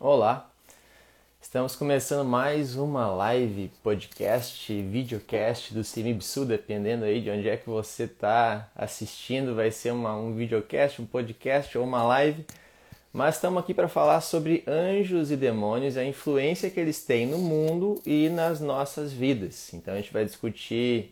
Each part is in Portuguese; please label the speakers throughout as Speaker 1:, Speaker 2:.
Speaker 1: Olá, estamos começando mais uma live, podcast, videocast do Simibsu, dependendo aí de onde é que você está assistindo, vai ser uma, um videocast, um podcast ou uma live. Mas estamos aqui para falar sobre anjos e demônios, a influência que eles têm no mundo e nas nossas vidas. Então a gente vai discutir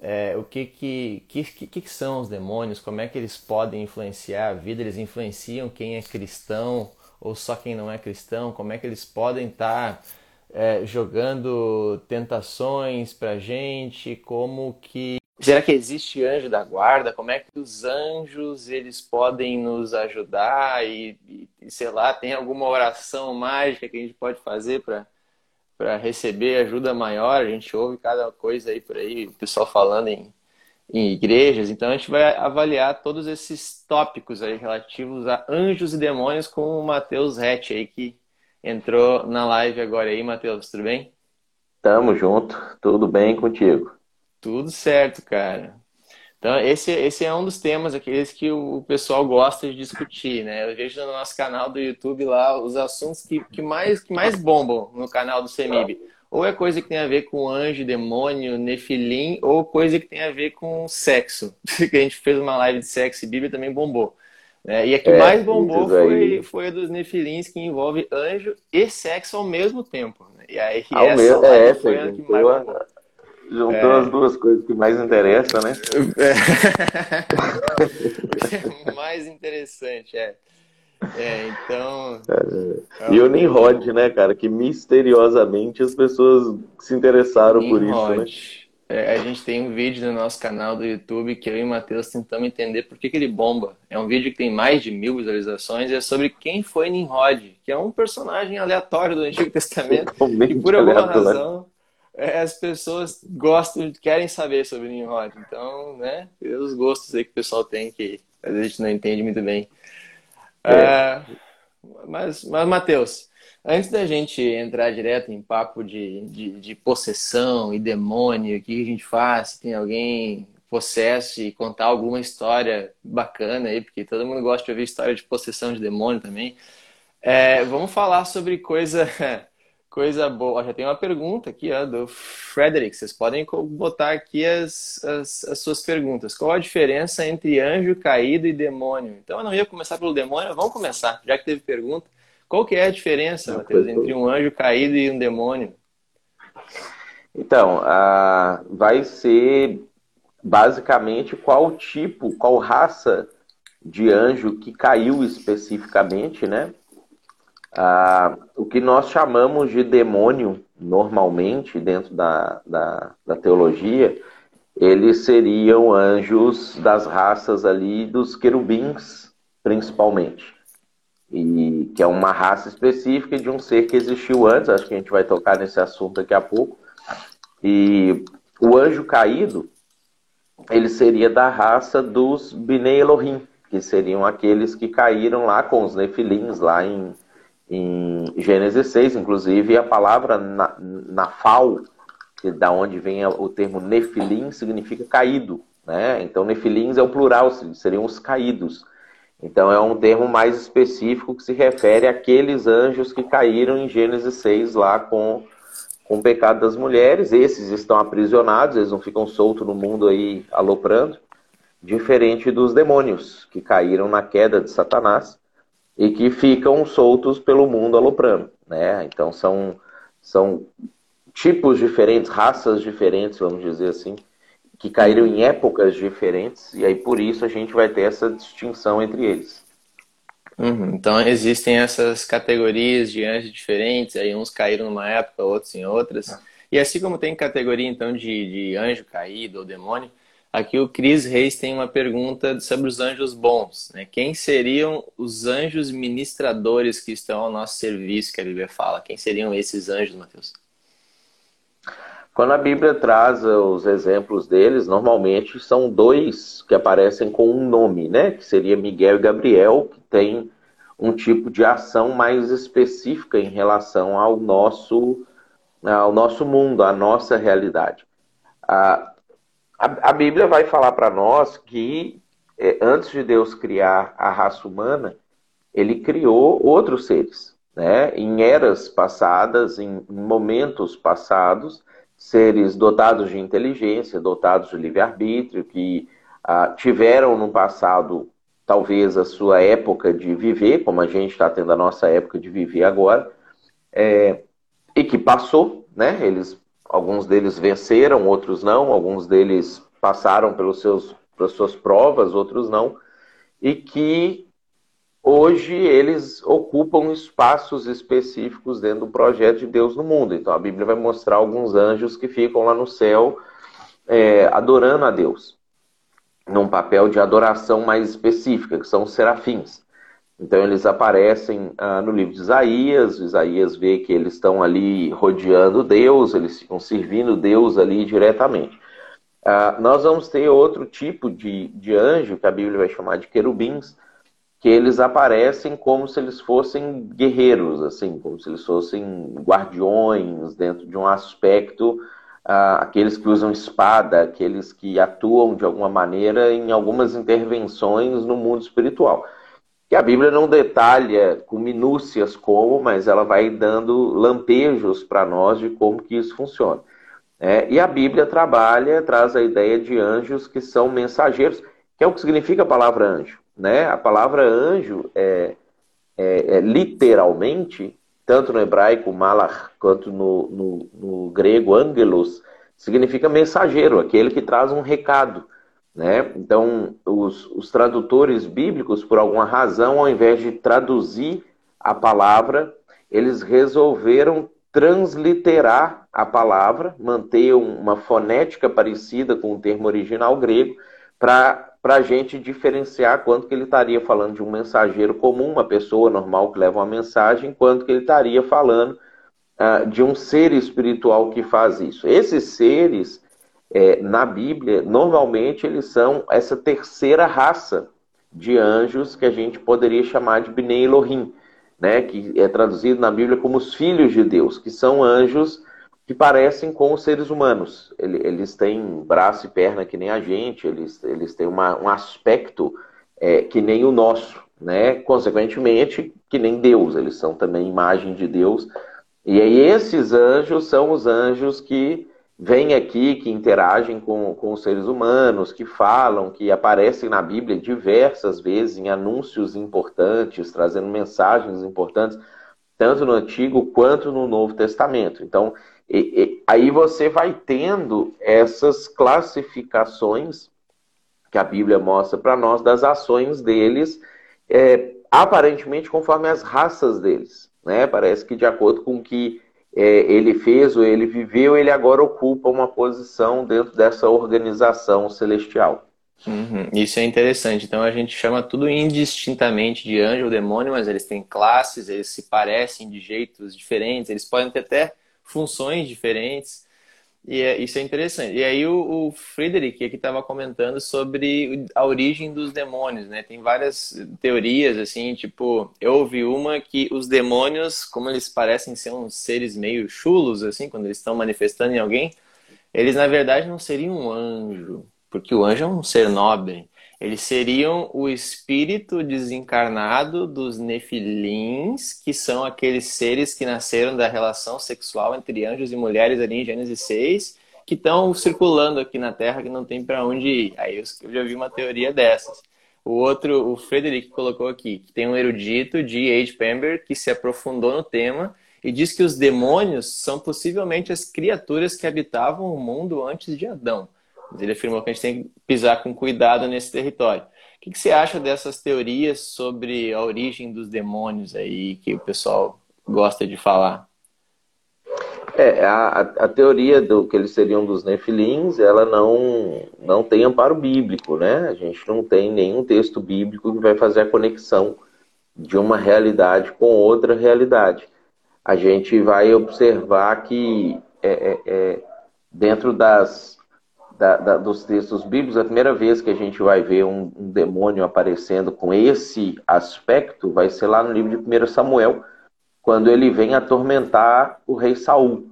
Speaker 1: é, o que que, que, que, que são os demônios, como é que eles podem influenciar a vida, eles influenciam quem é cristão ou só quem não é cristão, como é que eles podem estar tá, é, jogando tentações para gente, como que será que existe anjo da guarda, como é que os anjos eles podem nos ajudar? E, e sei lá tem alguma oração mágica que a gente pode fazer para para receber ajuda maior. A gente ouve cada coisa aí por aí, o pessoal falando em, em igrejas. Então a gente vai avaliar todos esses tópicos aí relativos a anjos e demônios com o Matheus Rett aí que entrou na live agora aí, Matheus, tudo bem?
Speaker 2: Tamo junto, tudo bem contigo?
Speaker 1: Tudo certo, cara. Então, esse, esse é um dos temas, aqueles que o pessoal gosta de discutir, né? Eu vejo no nosso canal do YouTube lá os assuntos que, que, mais, que mais bombam no canal do CEMIB. Ou é coisa que tem a ver com anjo, demônio, nefilim, ou coisa que tem a ver com sexo. que a gente fez uma live de sexo e Bíblia também bombou. Né? E a que é, mais bombou foi, foi a dos nefilins, que envolve anjo e sexo ao mesmo tempo. Né? E aí,
Speaker 2: ao essa mesmo, é, foi a que mais bombou. Juntou é... as duas coisas que mais interessam, né?
Speaker 1: É... mais interessante, é. É, então.
Speaker 2: É. E o Nimrod, né, cara? Que misteriosamente as pessoas se interessaram Nimrod. por isso, né?
Speaker 1: É, a gente tem um vídeo no nosso canal do YouTube que eu e o Matheus tentamos entender por que, que ele bomba. É um vídeo que tem mais de mil visualizações e é sobre quem foi Nimrod, que é um personagem aleatório do Antigo Testamento. e por alguma aleatório. razão é, as pessoas gostam, querem saber sobre Nimrod. Então, né, os gostos aí que o pessoal tem que a gente não entende muito bem. É. É, mas, mas, Matheus, antes da gente entrar direto em papo de, de, de, possessão e demônio, o que a gente faz? Tem alguém possesso e contar alguma história bacana aí, porque todo mundo gosta de ouvir história de possessão de demônio também. É, vamos falar sobre coisa Coisa boa. Já tem uma pergunta aqui ó, do Frederick. Vocês podem botar aqui as, as, as, suas perguntas. Qual a diferença entre anjo caído e demônio? Então eu não ia começar pelo demônio, vamos começar, já que teve pergunta. Qual que é a diferença, Matheus, entre um anjo caído e um demônio?
Speaker 2: Então, a, vai ser basicamente qual tipo, qual raça de anjo que caiu especificamente, né? Ah, o que nós chamamos de demônio, normalmente, dentro da, da, da, teologia, eles seriam anjos das raças ali dos querubins, principalmente. E que é uma raça específica de um ser que existiu antes, acho que a gente vai tocar nesse assunto daqui a pouco. E o anjo caído, ele seria da raça dos Bnei Elohim, que seriam aqueles que caíram lá com os nefilins, lá em em Gênesis 6, inclusive, a palavra na, nafal, que da onde vem o termo nefilim, significa caído. Né? Então, nefilins é o plural, seriam os caídos. Então, é um termo mais específico que se refere àqueles anjos que caíram em Gênesis 6 lá com, com o pecado das mulheres. Esses estão aprisionados, eles não ficam soltos no mundo aí aloprando. Diferente dos demônios que caíram na queda de Satanás e que ficam soltos pelo mundo aloprando, né? Então são, são tipos diferentes, raças diferentes, vamos dizer assim, que caíram em épocas diferentes, e aí por isso a gente vai ter essa distinção entre eles.
Speaker 1: Uhum. Então existem essas categorias de anjos diferentes, aí uns caíram numa época, outros em outras. E assim como tem categoria então de, de anjo caído ou demônio, Aqui o Cris Reis tem uma pergunta sobre os anjos bons. Né? Quem seriam os anjos ministradores que estão ao nosso serviço, que a Bíblia fala? Quem seriam esses anjos, Mateus?
Speaker 2: Quando a Bíblia traz os exemplos deles, normalmente são dois que aparecem com um nome, né? Que seria Miguel e Gabriel, que tem um tipo de ação mais específica em relação ao nosso, ao nosso mundo, à nossa realidade. Ah, a, a Bíblia vai falar para nós que é, antes de Deus criar a raça humana, ele criou outros seres. né, em eras passadas, em momentos passados, seres dotados de inteligência, dotados de livre-arbítrio, que ah, tiveram no passado talvez a sua época de viver, como a gente está tendo a nossa época de viver agora, é, e que passou, né? Eles, alguns deles venceram, outros não, alguns deles passaram pelos seus, pelas suas provas, outros não, e que hoje eles ocupam espaços específicos dentro do projeto de Deus no mundo. Então a Bíblia vai mostrar alguns anjos que ficam lá no céu é, adorando a Deus, num papel de adoração mais específica, que são os serafins. Então eles aparecem ah, no livro de Isaías, Isaías vê que eles estão ali rodeando Deus, eles ficam servindo Deus ali diretamente. Ah, nós vamos ter outro tipo de, de anjo, que a Bíblia vai chamar de querubins, que eles aparecem como se eles fossem guerreiros, assim, como se eles fossem guardiões dentro de um aspecto, uh, aqueles que usam espada, aqueles que atuam de alguma maneira em algumas intervenções no mundo espiritual. Que a Bíblia não detalha com minúcias como, mas ela vai dando lampejos para nós de como que isso funciona. É, e a Bíblia trabalha, traz a ideia de anjos que são mensageiros, que é o que significa a palavra anjo. Né? A palavra anjo é, é, é literalmente, tanto no hebraico malach quanto no, no, no, grego angelos, significa mensageiro, aquele que traz um recado. Né? Então, os, os tradutores bíblicos, por alguma razão, ao invés de traduzir a palavra, eles resolveram transliterar a palavra, manter uma fonética parecida com o termo original grego, para a gente diferenciar quanto que ele estaria falando de um mensageiro comum, uma pessoa normal que leva uma mensagem, quanto que ele estaria falando uh, de um ser espiritual que faz isso. Esses seres, é, na Bíblia, normalmente eles são essa terceira raça de anjos que a gente poderia chamar de Bnei Elohim, né, que é traduzido na Bíblia como os filhos de Deus, que são anjos que parecem com os seres humanos. Eles têm braço e perna que nem a gente, eles, eles têm uma, um aspecto é, que nem o nosso, né? Consequentemente, que nem Deus, eles são também imagem de Deus. E aí esses anjos são os anjos que vêm aqui, que interagem com, com os seres humanos, que falam, que aparecem na Bíblia diversas vezes em anúncios importantes, trazendo mensagens importantes, tanto no Antigo quanto no Novo Testamento. Então, e, e, aí você vai tendo essas classificações que a Bíblia mostra para nós das ações deles, é, aparentemente conforme as raças deles. Né? Parece que de acordo com que é, ele fez ou ele viveu, ele agora ocupa uma posição dentro dessa organização celestial.
Speaker 1: Uhum. Isso é interessante. Então a gente chama tudo indistintamente de anjo ou demônio, mas eles têm classes, eles se parecem de jeitos diferentes, eles podem ter até funções diferentes. E é, isso é interessante. E aí o, o Friedrich aqui estava comentando sobre a origem dos demônios, né? Tem várias teorias, assim, tipo, eu ouvi uma que os demônios, como eles parecem ser uns seres meio chulos, assim, quando eles estão manifestando em alguém, eles na verdade não seriam um anjo, porque o anjo é um ser nobre. Eles seriam o espírito desencarnado dos nefilins, que são aqueles seres que nasceram da relação sexual entre anjos e mulheres ali em Gênesis 6, que estão circulando aqui na Terra que não tem para onde ir. Aí eu já vi uma teoria dessas. O outro, o Frederick colocou aqui, que tem um erudito de H. Pember que se aprofundou no tema e diz que os demônios são possivelmente as criaturas que habitavam o mundo antes de Adão. Ele afirmou que a gente tem que pisar com cuidado nesse território. O que, que você acha dessas teorias sobre a origem dos demônios aí que o pessoal gosta de falar?
Speaker 2: É, a, a teoria do que eles seriam dos nefilins, ela não, não tem amparo bíblico, né? A gente não tem nenhum texto bíblico que vai fazer a conexão de uma realidade com outra realidade. A gente vai observar que é, é, é dentro das da, da, dos textos bíblicos, a primeira vez que a gente vai ver um, um, demônio aparecendo com esse aspecto vai ser lá no livro de 1 Samuel, quando ele vem atormentar o rei Saul.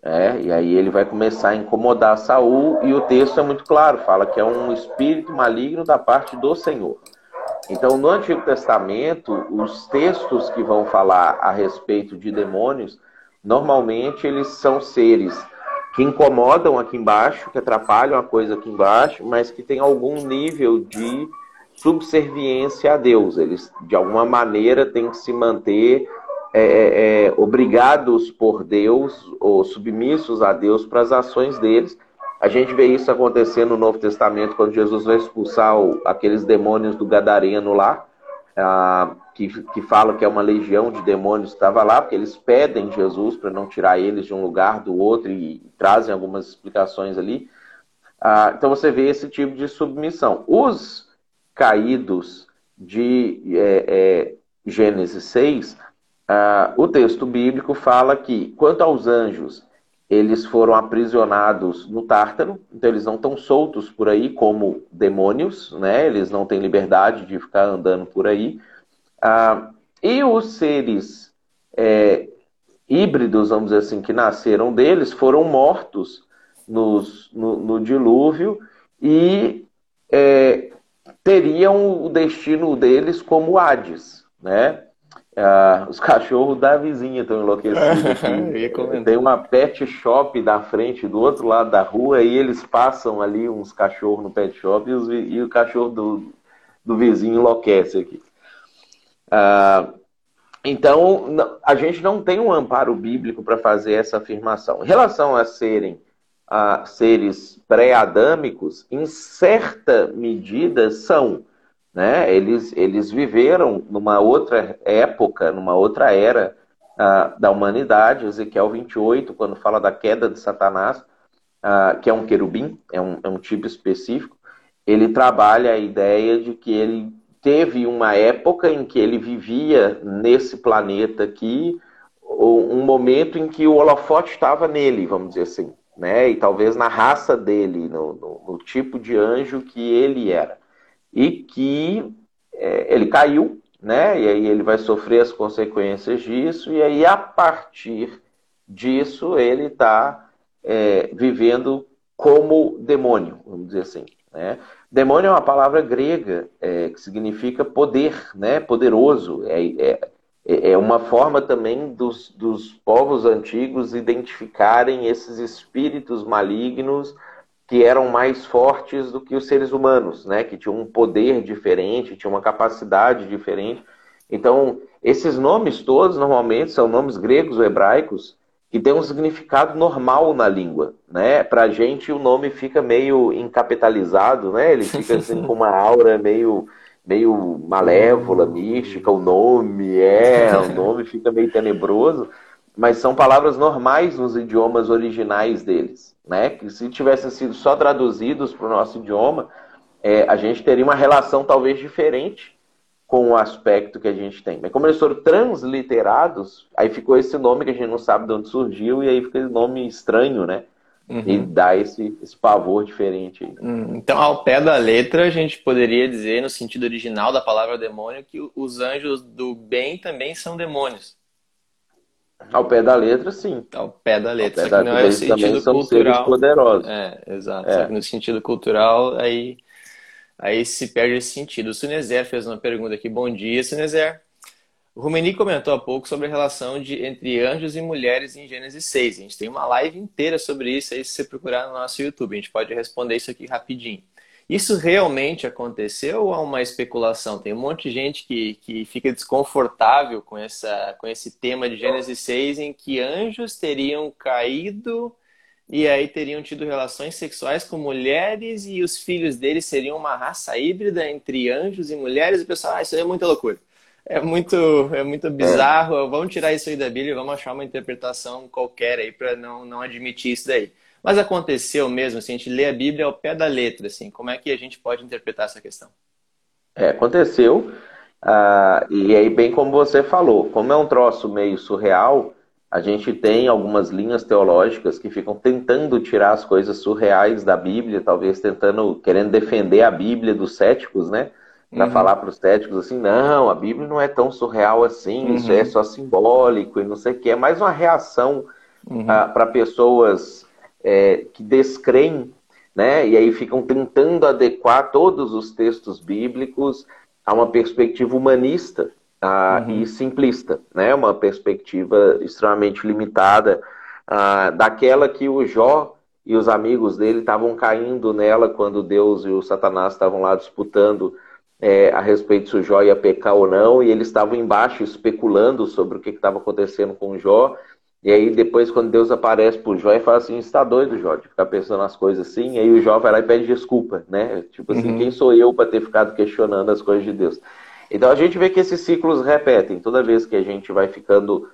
Speaker 2: É, e aí ele vai começar a incomodar Saul, e o texto é muito claro, fala que é um espírito maligno da parte do Senhor. Então, no Antigo Testamento, os textos que vão falar a respeito de demônios, normalmente eles são seres que incomodam aqui embaixo, que atrapalham a coisa aqui embaixo, mas que tem algum nível de subserviência a Deus. Eles, de alguma maneira, têm que se manter é, é, é obrigados por Deus ou submissos a Deus para as ações deles. A gente vê isso acontecer no Novo Testamento, quando Jesus vai expulsar o, aqueles demônios do Gadareno lá, ah, que, que fala que é uma legião de demônios que estava lá, porque eles pedem Jesus para não tirar eles de um lugar do outro e, e trazem algumas explicações ali. Ah, então você vê esse tipo de submissão. Os caídos de é, é, Gênesis 6, ah, o texto bíblico fala que, quanto aos anjos, eles foram aprisionados no Tártaro, então eles não estão soltos por aí como demônios, né? Eles não têm liberdade de ficar andando por aí. Ah, e os seres é, híbridos, vamos dizer assim, que nasceram deles, foram mortos nos, no, no dilúvio e é, teriam o destino deles como Hades, né? Ah, os cachorros da vizinha estão enlouquecidos. Tem uma pet shop da frente, do outro lado da rua, e eles passam ali uns cachorros no pet shop e, os, e o cachorro do, do vizinho enlouquece aqui. Ah, então, a gente não tem um amparo bíblico para fazer essa afirmação. Em relação a serem a seres pré-adâmicos, em certa medida são. Né? Eles, eles viveram numa outra época, numa outra era uh, da humanidade. Ezequiel 28, quando fala da queda de Satanás, uh, que é um querubim, é um, é um tipo específico, ele trabalha a ideia de que ele teve uma época em que ele vivia nesse planeta aqui, um momento em que o holofote estava nele, vamos dizer assim, né? E talvez na raça dele, no, no, no tipo de anjo que ele era e que é, ele caiu, né? E aí ele vai sofrer as consequências disso, e aí a partir disso ele está é, vivendo como demônio, vamos dizer assim. Né? Demônio é uma palavra grega é, que significa poder, né? poderoso. É, é, é uma forma também dos, dos povos antigos identificarem esses espíritos malignos que eram mais fortes do que os seres humanos, né? Que tinham um poder diferente, tinham uma capacidade diferente. Então, esses nomes todos normalmente são nomes gregos ou hebraicos que têm um significado normal na língua, né? Para a gente o nome fica meio encapitalizado, né? Ele fica assim com uma aura meio meio malévola, mística. O nome é, o nome fica meio tenebroso mas são palavras normais nos idiomas originais deles, né? Que se tivessem sido só traduzidos para o nosso idioma, é, a gente teria uma relação talvez diferente com o aspecto que a gente tem. Mas como eles foram transliterados, aí ficou esse nome que a gente não sabe de onde surgiu e aí fica esse nome estranho, né? Uhum. E dá esse, esse pavor diferente.
Speaker 1: Hum, então, ao pé da letra, a gente poderia dizer, no sentido original da palavra demônio, que os anjos do bem também são demônios.
Speaker 2: Ao pé da letra, sim.
Speaker 1: Ao pé da letra. Pé da não é o sentido cultural.
Speaker 2: poderosos.
Speaker 1: É, exato. É. Só que no sentido cultural, aí, aí se perde esse sentido. O Sunezer fez uma pergunta aqui. Bom dia, Sunezer. O Rumeni comentou há pouco sobre a relação de, entre anjos e mulheres em Gênesis 6. A gente tem uma live inteira sobre isso aí, se você procurar no nosso YouTube. A gente pode responder isso aqui rapidinho. Isso realmente aconteceu ou é uma especulação? Tem um monte de gente que, que fica desconfortável com, essa, com esse tema de Gênesis 6, em que anjos teriam caído e aí teriam tido relações sexuais com mulheres e os filhos deles seriam uma raça híbrida entre anjos e mulheres. E o pessoal, ah, isso aí é muita loucura. É muito, é muito bizarro. Vamos tirar isso aí da Bíblia e vamos achar uma interpretação qualquer aí para não, não admitir isso daí. Mas aconteceu mesmo, assim, a gente lê a Bíblia ao pé da letra, assim, como é que a gente pode interpretar essa questão?
Speaker 2: É, aconteceu, uh, e aí bem como você falou, como é um troço meio surreal, a gente tem algumas linhas teológicas que ficam tentando tirar as coisas surreais da Bíblia, talvez tentando, querendo defender a Bíblia dos céticos, né? Para uhum. falar para os céticos assim, não, a Bíblia não é tão surreal assim, uhum. isso é só simbólico e não sei o que. É mais uma reação uhum. uh, para pessoas é, que descreem, né? E aí ficam tentando adequar todos os textos bíblicos a uma perspectiva humanista uh, uhum. e simplista, né? Uma perspectiva extremamente limitada uh, daquela que o Jó e os amigos dele estavam caindo nela quando Deus e o Satanás estavam lá disputando é, a respeito se o Jó ia pecar ou não, e eles estavam embaixo especulando sobre o que estava acontecendo com o Jó. E aí depois, quando Deus aparece pro Jó e fala assim, está doido, Jó, de ficar pensando nas coisas assim, e aí o Jó vai lá e pede desculpa, né? Tipo assim, uhum. quem sou eu para ter ficado questionando as coisas de Deus? Então a gente vê que esses ciclos repetem. Toda vez que a gente vai ficando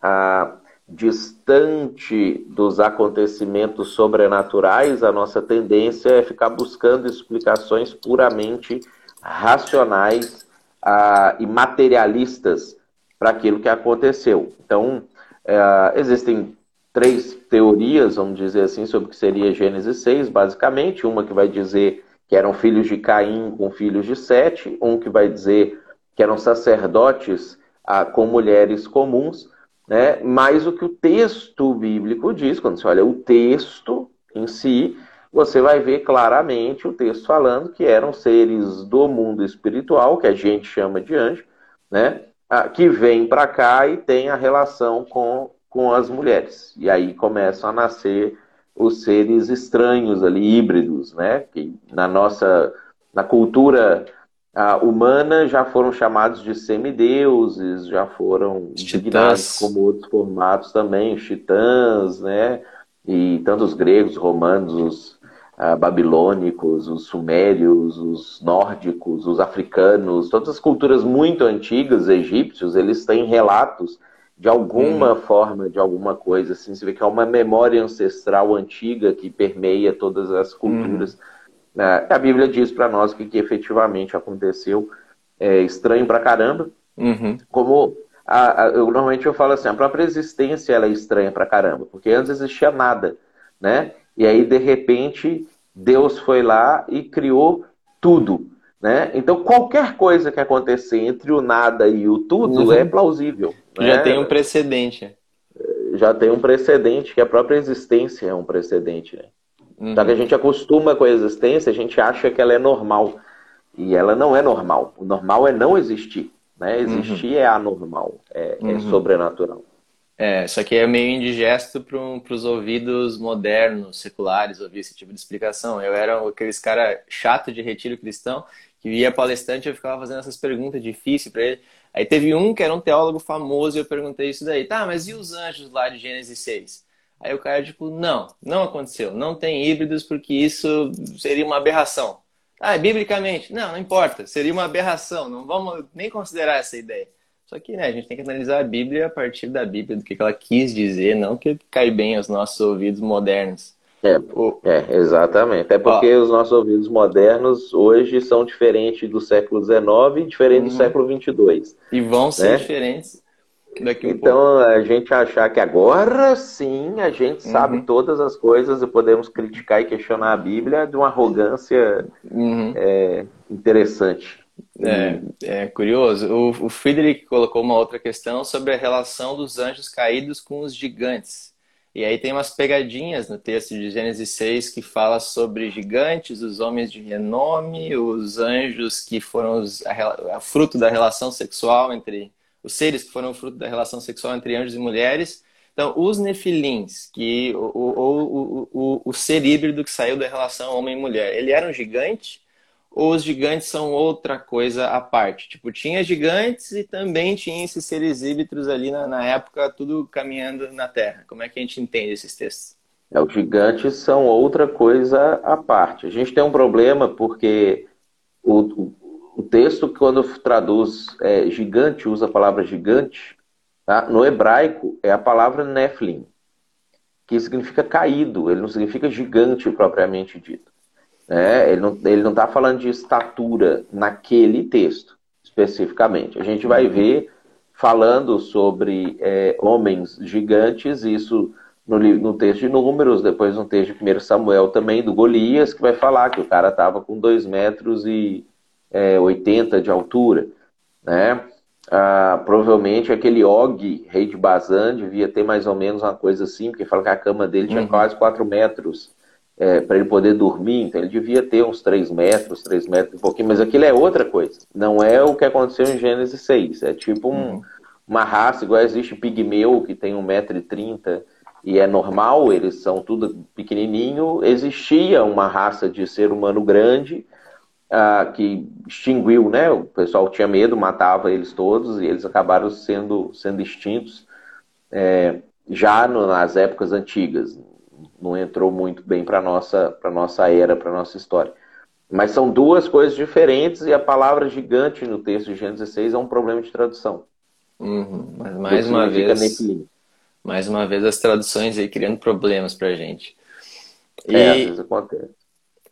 Speaker 2: ah, distante dos acontecimentos sobrenaturais, a nossa tendência é ficar buscando explicações puramente racionais ah, e materialistas para aquilo que aconteceu. Então, é, existem três teorias, vamos dizer assim, sobre o que seria Gênesis 6, basicamente. Uma que vai dizer que eram filhos de Caim com filhos de Sete, um que vai dizer que eram sacerdotes ah, com mulheres comuns, né? mas o que o texto bíblico diz, quando você olha o texto em si, você vai ver claramente o texto falando que eram seres do mundo espiritual, que a gente chama de anjo, né? Ah, que vem para cá e tem a relação com, com as mulheres. E aí começam a nascer os seres estranhos ali, híbridos, né? Que na nossa na cultura uh, humana já foram chamados de semideuses, já foram designados como outros formatos também, os titãs, né? E tanto os gregos, romanos, os uh, babilônicos, os sumérios, os nórdicos, os africanos, todas as culturas muito antigas, egípcios, eles têm relatos de alguma hum. forma, de alguma coisa, assim, você vê que é uma memória ancestral antiga que permeia todas as culturas. Hum. A Bíblia diz para nós que, que efetivamente aconteceu, é estranho pra caramba, uhum. como a, a, eu, normalmente eu falo assim, a própria existência ela é estranha pra caramba, porque antes existia nada, né? E aí, de repente, Deus foi lá e criou tudo. Né? Então, qualquer coisa que acontecer entre o nada e o tudo uhum. é plausível.
Speaker 1: Já né? tem um precedente.
Speaker 2: Já tem um precedente, que a própria existência é um precedente. Né? Uhum. Então, que a gente acostuma com a existência, a gente acha que ela é normal. E ela não é normal. O normal é não existir. Né? Existir uhum. é anormal, é, é uhum. sobrenatural.
Speaker 1: É, só que é meio indigesto para os ouvidos modernos, seculares, ouvir esse tipo de explicação. Eu era aqueles cara chato de retiro cristão que via palestrante e eu ficava fazendo essas perguntas difíceis para ele. Aí teve um que era um teólogo famoso e eu perguntei isso daí. Tá, mas e os anjos lá de Gênesis 6? Aí o cara, tipo, não, não aconteceu. Não tem híbridos porque isso seria uma aberração. Ah, biblicamente? Não, não importa. Seria uma aberração. Não vamos nem considerar essa ideia. Só que né, a gente tem que analisar a Bíblia a partir da Bíblia, do que ela quis dizer, não que cai bem aos nossos ouvidos modernos.
Speaker 2: É, é exatamente. É porque Ó, os nossos ouvidos modernos hoje são diferentes do século XIX e diferentes uhum. do século XXII.
Speaker 1: E vão ser né? diferentes daqui um
Speaker 2: então, pouco. a gente achar que agora sim a gente uhum. sabe todas as coisas e podemos criticar e questionar a Bíblia de uma arrogância uhum. é, interessante.
Speaker 1: É, é curioso. O, o Friedrich colocou uma outra questão sobre a relação dos anjos caídos com os gigantes. E aí tem umas pegadinhas no texto de Gênesis 6 que fala sobre gigantes, os homens de renome, os anjos que foram os, a, a, fruto da relação sexual entre os seres que foram fruto da relação sexual entre anjos e mulheres. Então, os nefilins, que o, o, o, o, o ser híbrido que saiu da relação homem e mulher, ele era um gigante ou os gigantes são outra coisa à parte? Tipo, tinha gigantes e também tinha esses seres híbridos ali na, na época, tudo caminhando na Terra. Como é que a gente entende esses textos?
Speaker 2: É, os gigantes são outra coisa à parte. A gente tem um problema porque o, o, texto, quando traduz é, gigante, usa a palavra gigante, tá? no hebraico é a palavra Nephilim, que significa caído, ele não significa gigante propriamente dito. Né? Ele não ele não está falando de estatura naquele texto especificamente. A gente vai uhum. ver falando sobre é, homens gigantes, isso no, no, texto de Números, depois no texto de 1 Samuel também, do Golias, que vai falar que o cara estava com 2 metros e é, 80 de altura. Né? Ah, provavelmente aquele Og, rei de Bazan, devia ter mais ou menos uma coisa assim, porque fala que a cama dele tinha uhum. quase 4 metros é, para ele poder dormir, então ele devia ter uns 3 metros, 3 metros e um pouquinho, mas aquilo é outra coisa. Não é o que aconteceu em Gênesis 6. É tipo um, uhum. uma raça, igual existe pigmeu, que tem 1,30m e é normal, eles são tudo pequenininho. Existia uma raça de ser humano grande uh, que extinguiu, né? O pessoal tinha medo, matava eles todos e eles acabaram sendo, sendo extintos é, já no, nas épocas antigas não entrou muito bem para nossa para nossa era, para nossa história. Mas são duas coisas diferentes e a palavra gigante no texto de Gênesis 6 é um problema de tradução.
Speaker 1: Uhum. Mas mais uma vez, mais uma vez as traduções aí criando problemas para a gente.
Speaker 2: E... É, às vezes acontece.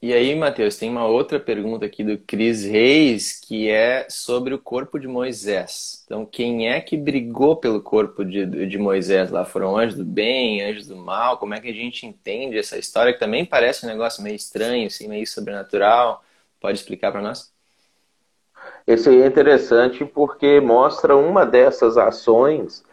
Speaker 1: E aí, Matheus, tem uma outra pergunta aqui do Cris Reis, que é sobre o corpo de Moisés. Então, quem é que brigou pelo corpo de, de Moisés lá? Foram anjos do bem, anjos do mal? Como é que a gente entende essa história, que também parece um negócio meio estranho, assim, meio sobrenatural? Pode explicar para nós?
Speaker 2: Esse aí é interessante porque mostra uma dessas ações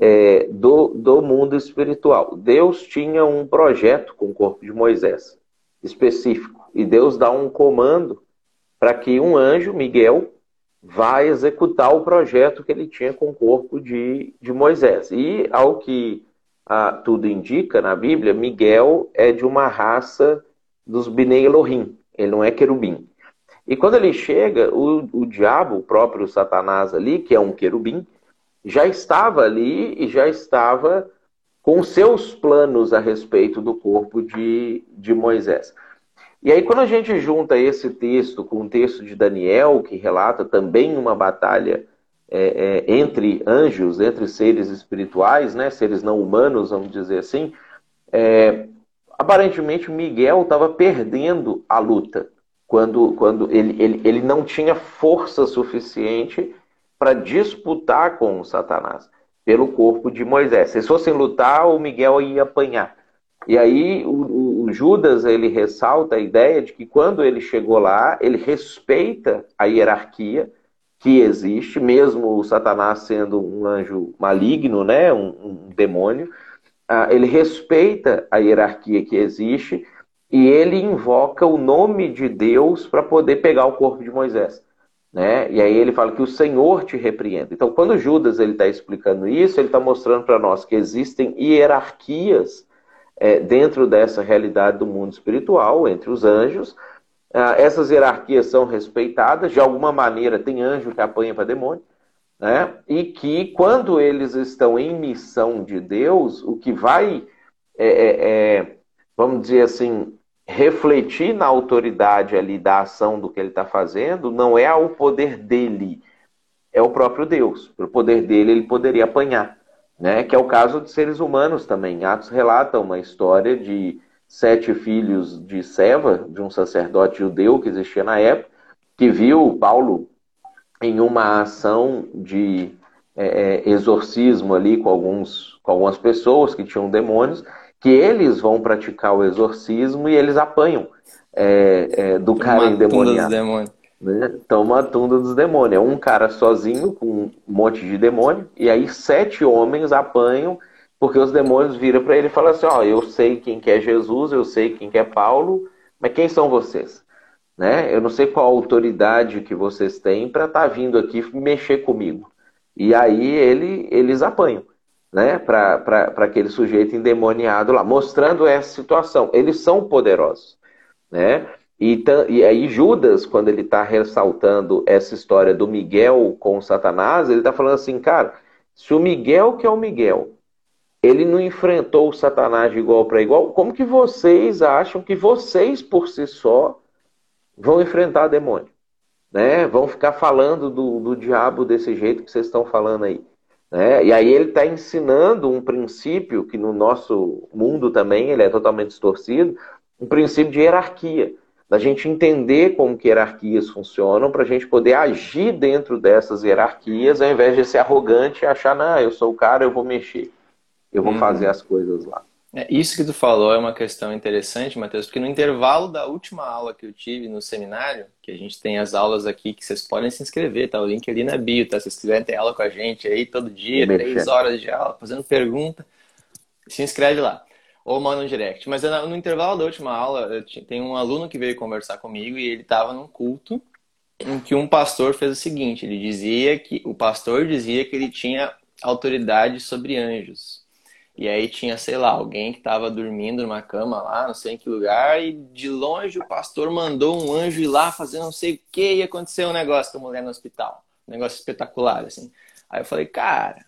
Speaker 2: é, do, do mundo espiritual. Deus tinha um projeto com o corpo de Moisés específico. E Deus dá um comando para que um anjo, Miguel, vá executar o projeto que ele tinha com o corpo de, de Moisés. E, ao que ah, tudo indica na Bíblia, Miguel é de uma raça dos Bnei Elohim, ele não é querubim. E quando ele chega, o, o diabo, o próprio Satanás ali, que é um querubim, já estava ali e já estava com seus planos a respeito do corpo de, de Moisés. E aí, quando a gente junta esse texto com o texto de Daniel, que relata também uma batalha é, é, entre anjos, entre seres espirituais, né, seres não humanos, vamos dizer assim, é, aparentemente Miguel estava perdendo a luta quando, quando ele, ele, ele não tinha força suficiente para disputar com Satanás pelo corpo de Moisés. Se fossem lutar, o Miguel ia apanhar. E aí o, o, Judas ele ressalta a ideia de que quando ele chegou lá, ele respeita a hierarquia que existe, mesmo o Satanás sendo um anjo maligno, né, um, um demônio, uh, ele respeita a hierarquia que existe e ele invoca o nome de Deus para poder pegar o corpo de Moisés. Né? E aí ele fala que o Senhor te repreenda. Então, quando Judas ele está explicando isso, ele está mostrando para nós que existem hierarquias é, dentro dessa realidade do mundo espiritual entre os anjos. Ah, essas hierarquias são respeitadas. De alguma maneira, tem anjo que apanha para demônio. Né? E que quando eles estão em missão de Deus, o que vai, é, é, é vamos dizer assim, refletir na autoridade ali da ação do que ele está fazendo não é o poder dele, é o próprio Deus. Pelo poder dele, ele poderia apanhar, né? Que é o caso de seres humanos também. Atos relata uma história de sete filhos de Seva, de um sacerdote judeu que existia na época, que viu Paulo em uma ação de é, é exorcismo ali com, alguns, com algumas pessoas que tinham demônios que eles vão praticar o exorcismo e eles apanham é, é, do Toma cara endemoniado. Né? Toma a tunda dos demônios. É um cara sozinho com um monte de demônio, e aí sete homens apanham, porque os demônios viram para ele e falam assim: Ó, oh, eu sei quem que é Jesus, eu sei quem que é Paulo, mas quem são vocês? Né? Eu não sei qual autoridade que vocês têm para estar tá vindo aqui mexer comigo. E aí ele, eles apanham né, para aquele sujeito endemoniado lá, mostrando essa situação. Eles são poderosos. Né? E, e aí Judas, quando ele está ressaltando essa história do Miguel com Satanás, ele está falando assim, cara, se o Miguel, que é o Miguel, ele não enfrentou o Satanás de igual para igual, como que vocês acham que vocês, por si só, vão enfrentar demônio? Né? Vão ficar falando do, do diabo desse jeito que vocês estão falando aí. Né? E aí ele está ensinando um princípio que no nosso mundo também ele é totalmente distorcido, um princípio de hierarquia, da gente entender como que hierarquias funcionam, para a gente poder agir dentro dessas hierarquias, ao invés de ser arrogante e achar, não, eu sou o cara, eu vou mexer, eu vou uhum. fazer as coisas lá.
Speaker 1: É, isso que tu falou é uma questão interessante, Matheus, porque no intervalo da última aula que eu tive no seminário, que a gente tem as aulas aqui que vocês podem se inscrever, tá? O link ali na bio, tá? Se vocês quiserem ter aula com a gente aí todo dia, três horas de aula, fazendo pergunta, se inscreve lá. ou manda um direct. Mas no intervalo da última aula, tem um aluno que veio conversar comigo e ele estava num culto em que um pastor fez o seguinte: ele dizia que o pastor dizia que ele tinha autoridade sobre anjos. E aí tinha, sei lá, alguém que estava dormindo numa cama lá, não sei em que lugar, e de longe o pastor mandou um anjo ir lá fazer não sei o que e aconteceu um negócio com a mulher no hospital. Um negócio espetacular, assim. Aí eu falei, cara,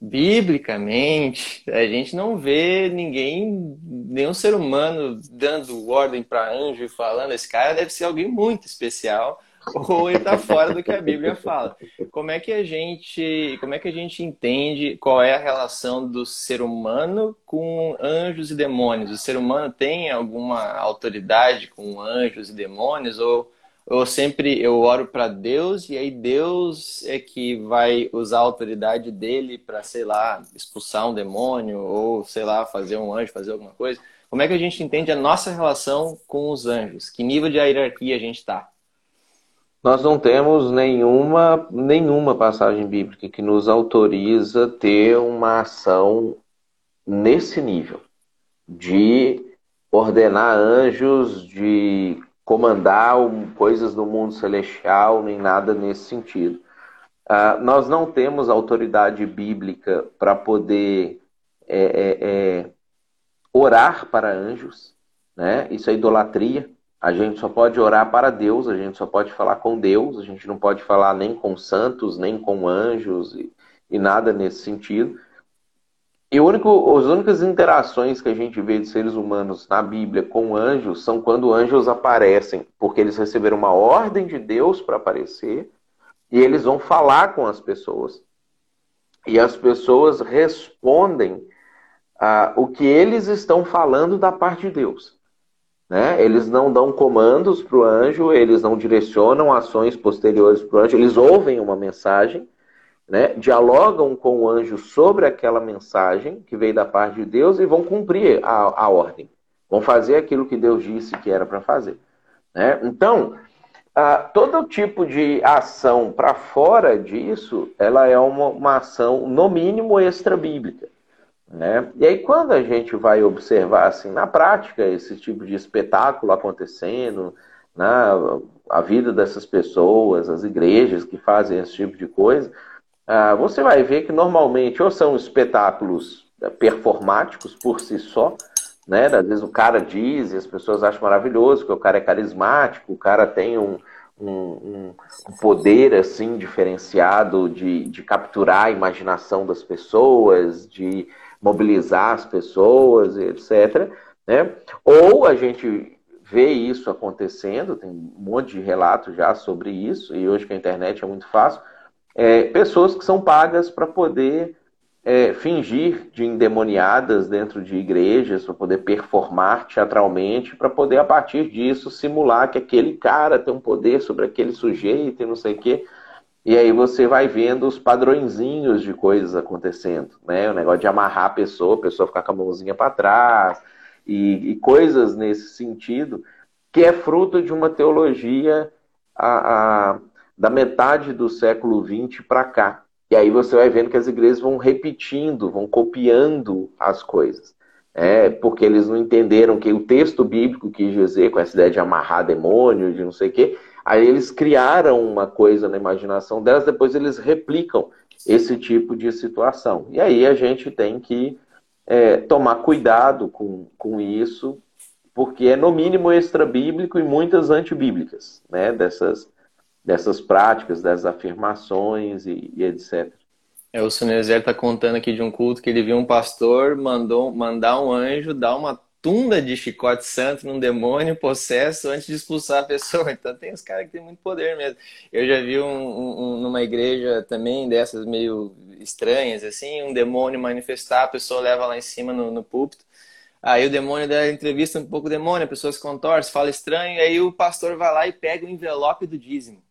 Speaker 1: biblicamente, a gente não vê ninguém, nenhum ser humano dando ordem para anjo e falando, esse cara deve ser alguém muito especial ou ele está fora do que a Bíblia fala. Como é que a gente, como é que a gente entende qual é a relação do ser humano com anjos e demônios? O ser humano tem alguma autoridade com anjos e demônios ou eu sempre eu oro para Deus e aí Deus é que vai usar a autoridade dele para, sei lá, expulsar um demônio ou, sei lá, fazer um anjo, fazer alguma coisa. Como é que a gente entende a nossa relação com os anjos? Que nível de hierarquia a gente está?
Speaker 2: Nós não temos nenhuma, nenhuma passagem bíblica que nos autoriza ter uma ação nesse nível de ordenar anjos, de comandar coisas do mundo celestial, nem nada nesse sentido. Uh, nós não temos autoridade bíblica para poder é, é, é, orar para anjos, né? Isso é idolatria. A gente só pode orar para Deus, a gente só pode falar com Deus, a gente não pode falar nem com santos, nem com anjos e, e nada nesse sentido. E único, as únicas interações que a gente vê de seres humanos na Bíblia com anjos são quando anjos aparecem, porque eles receberam uma ordem de Deus para aparecer e eles vão falar com as pessoas. E as pessoas respondem a o que eles estão falando da parte de Deus. Né? Eles não dão comandos para o anjo, eles não direcionam ações posteriores para o anjo, eles ouvem uma mensagem né, dialogam com o anjo sobre aquela mensagem que veio da parte de Deus e vão cumprir a, a ordem. Vão fazer aquilo que Deus disse que era para fazer. Né? Então, todo tipo de ação para fora disso, ela é uma, uma ação, no mínimo, extra-bíblica. Né? E aí, quando a gente vai observar assim, na prática esse tipo de espetáculo acontecendo, na né, a vida dessas pessoas, as igrejas que fazem esse tipo de coisa, ah, você vai ver que normalmente ou são espetáculos eh, performáticos por si só, né? Às vezes o cara diz e as pessoas acham maravilhoso que o cara é carismático, o cara tem um, um, um poder assim diferenciado de, de capturar a imaginação das pessoas, de mobilizar as pessoas, etc. Né? Ou a gente vê isso acontecendo, tem um monte de relatos já sobre isso, e hoje com a internet é muito fácil é, pessoas que são pagas para poder é, fingir de endemoniadas dentro de igrejas, para poder performar teatralmente, para poder, a partir disso, simular que aquele cara tem um poder sobre aquele sujeito e não sei o quê. E aí você vai vendo os padrõezinhos de coisas acontecendo, né? O negócio de amarrar a pessoa, a pessoa ficar com a mãozinha para trás, e, e, coisas nesse sentido, que é fruto de uma teologia a, a da metade do século XX para cá. E aí você vai vendo que as igrejas vão repetindo, vão copiando as coisas. É, porque eles não entenderam que o texto bíblico quis dizer, com essa ideia de amarrar demônio, de não sei o quê, aí eles criaram uma coisa na imaginação delas, depois eles replicam esse tipo de situação. E aí a gente tem que é, tomar cuidado com, com isso, porque é no mínimo extra-bíblico e muitas antibíblicas, né, dessas, dessas práticas, das afirmações e, e etc.
Speaker 1: É, o Sunezer está contando aqui de um culto que ele viu um pastor mandou mandar um anjo dar uma tunda de chicote santo num demônio possesso antes de expulsar a pessoa. Então tem os caras que têm muito poder mesmo. Eu já vi um, um, numa igreja também dessas meio estranhas, assim, um demônio manifestar, a pessoa leva lá em cima no, no púlpito. Aí o demônio dá entrevista um pouco demônio, a pessoa se contorce, fala estranho, aí o pastor vai lá e pega o envelope do dízimo.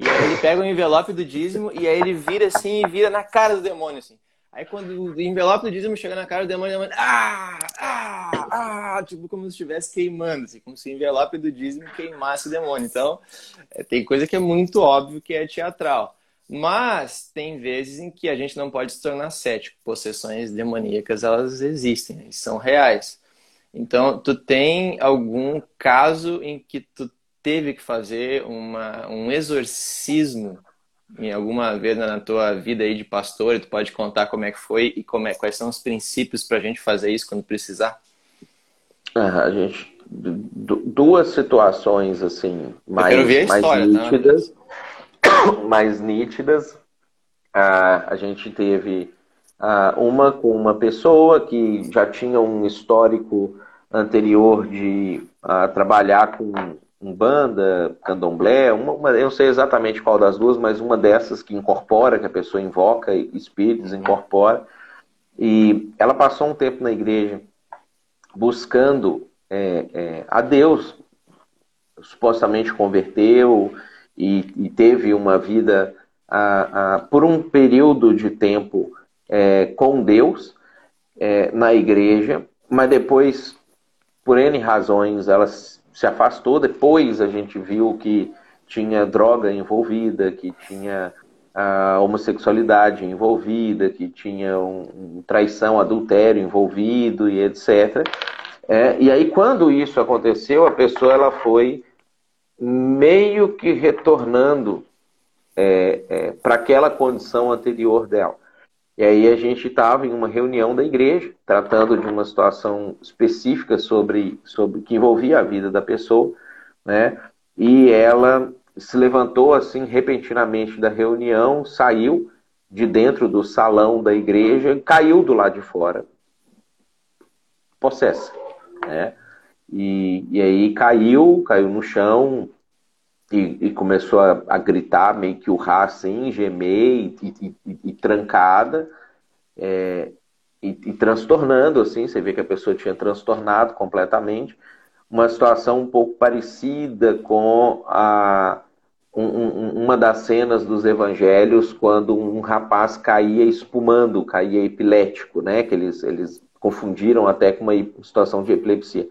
Speaker 1: E aí ele pega o envelope do dízimo e aí ele vira assim e vira na cara do demônio, assim. Aí quando o envelope do dízimo chega na cara do demônio, o demônio, ah, ah, ah, tipo como se estivesse queimando, assim, como se o envelope do dízimo queimasse o demônio. Então, é, tem coisa que é muito óbvio que é teatral. Mas tem vezes em que a gente não pode se tornar cético. Possessões demoníacas, elas existem, e são reais. Então, tu tem algum caso em que tu teve que fazer uma, um exorcismo em alguma vez na tua vida aí de pastor? Tu pode contar como é que foi e como é, quais são os princípios para a gente fazer isso quando precisar?
Speaker 2: Ah, a gente duas situações assim mais, mais
Speaker 1: história,
Speaker 2: tá? nítidas, tá? mais nítidas. Ah, a gente teve ah, uma com uma pessoa que já tinha um histórico anterior de ah, trabalhar com banda, candomblé, uma, uma, eu não sei exatamente qual das duas, mas uma dessas que incorpora, que a pessoa invoca espíritos, incorpora. E ela passou um tempo na igreja buscando é, é, a Deus, supostamente converteu e, e teve uma vida a, a, por um período de tempo é, com Deus é, na igreja, mas depois, por N razões, ela se afastou. Depois a gente viu que tinha droga envolvida, que tinha a homossexualidade envolvida, que tinha um, um traição, adultério envolvido e etc. É, e aí, quando isso aconteceu, a pessoa ela foi meio que retornando é, é, para aquela condição anterior dela. E aí a gente estava em uma reunião da igreja, tratando de uma situação específica sobre, sobre que envolvia a vida da pessoa, né? E ela se levantou assim repentinamente da reunião, saiu de dentro do salão da igreja e caiu do lado de fora, possessa né? E, e aí caiu, caiu no chão e, e começou a, a, gritar, meio que urrar assim, gemer e, e, trancada. É, e, e, transtornando, assim, você vê que a pessoa tinha transtornado completamente. Uma situação um pouco parecida com a, um, um, uma das cenas dos evangelhos quando um rapaz caía espumando, caía epilético, né? Que eles, eles confundiram até com uma situação de epilepsia.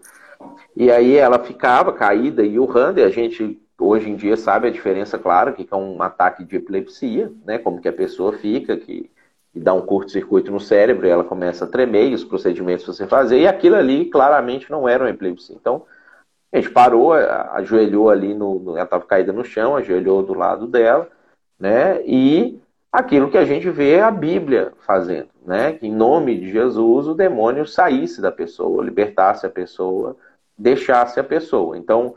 Speaker 2: E aí ela ficava caída e urrando, e a gente hoje em dia sabe a diferença, claro, que é um ataque de epilepsia, né? Como que a pessoa fica, que, que dá um curto-circuito no cérebro e ela começa a tremer, e os procedimentos você fazer, e aquilo ali claramente não era uma epilepsia. Então, a gente parou, ajoelhou ali no. no ela estava caída no chão, ajoelhou do lado dela, né? E aquilo que a gente vê a Bíblia fazendo, né? Que em nome de Jesus o demônio saísse da pessoa, libertasse a pessoa, deixasse a pessoa. Então,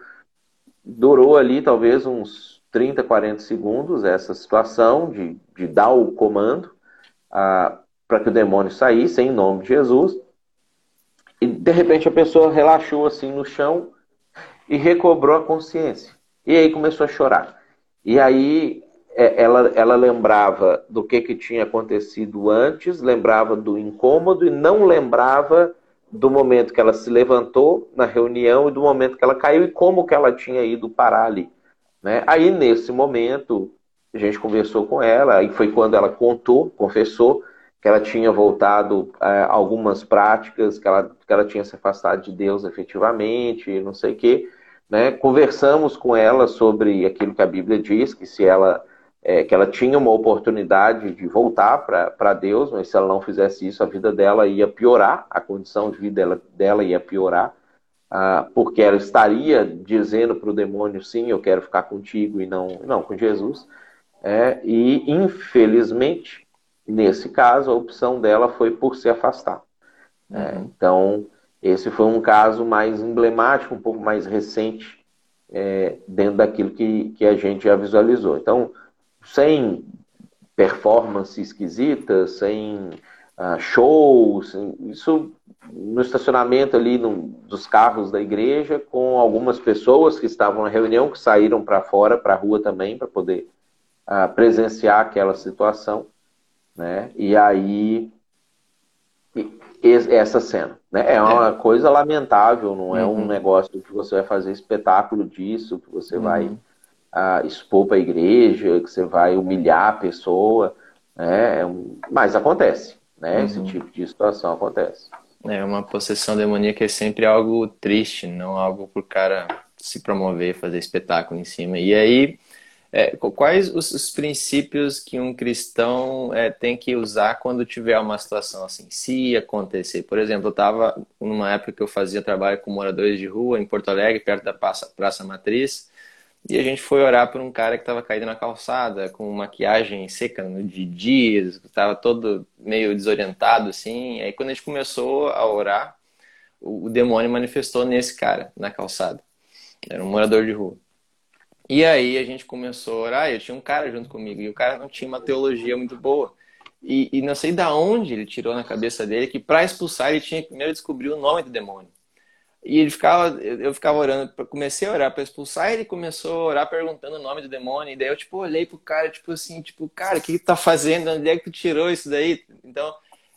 Speaker 2: durou ali talvez uns 30, 40 segundos essa situação de, de dar o comando para que o demônio saísse em nome de Jesus. E de repente a pessoa relaxou assim no chão e recobrou a consciência. E aí começou a chorar. E aí é, ela, ela lembrava do que, que tinha acontecido antes, lembrava do incômodo e não lembrava do momento que ela se levantou na reunião e do momento que ela caiu e como que ela tinha ido parar ali. Né? Aí, nesse momento, a gente conversou com ela, e foi quando ela contou, confessou, que ela tinha voltado é, algumas práticas, que ela, que ela tinha se afastado de Deus efetivamente, não sei o quê. Né? Conversamos com ela sobre aquilo que a Bíblia diz, que se ela é, que ela tinha uma oportunidade de voltar para Deus, mas se ela não fizesse isso, a vida dela ia piorar, a condição de vida dela, dela ia piorar, ah, porque ela estaria dizendo para o demônio: sim, eu quero ficar contigo e não, não com Jesus. É, e, infelizmente, nesse caso, a opção dela foi por se afastar. É, uhum. É, então, esse foi um caso mais emblemático, um pouco mais recente, é, dentro daquilo que, que a gente já visualizou. Então, sem performance esquisita, sem uh, shows, isso no estacionamento ali no, dos carros da igreja, com algumas pessoas que estavam na reunião, que saíram para fora, para a rua também, para poder uh, presenciar aquela situação, né? E aí essa cena, né? É uma é. coisa lamentável, não é uhum. um negócio que você vai fazer espetáculo disso, que você uhum. vai a expor para a igreja, que você vai humilhar a pessoa, né? É mas acontece, né? Uhum. Esse tipo de situação acontece.
Speaker 1: É, uma possessão demoníaca é sempre algo triste, não algo para o cara se promover, fazer espetáculo em cima. E aí, É, quais os, os, princípios que um cristão é, tem que usar quando tiver uma situação assim? Se acontecer, por exemplo, eu estava numa época que eu fazia trabalho com moradores de rua em Porto Alegre, perto da Praça, Praça Matriz, e a gente foi orar por um cara que estava caído na calçada, com maquiagem seca de dias, estava todo meio desorientado assim. Aí quando a gente começou a orar, o, o demônio manifestou nesse cara na calçada. Era um morador de rua. E aí a gente começou a orar, eu tinha um cara junto comigo, e o cara não tinha uma teologia muito boa. E, e não sei da onde ele tirou na cabeça dele que para expulsar ele tinha que primeiro descobrir o nome do demônio. E ele ficava, eu ficava orando, comecei a orar para expulsar, e ele começou a orar perguntando o nome do demônio, e daí eu tipo olhei pro cara, tipo assim, tipo, cara, o que, que tá fazendo? Onde é que tu tirou isso daí? Então,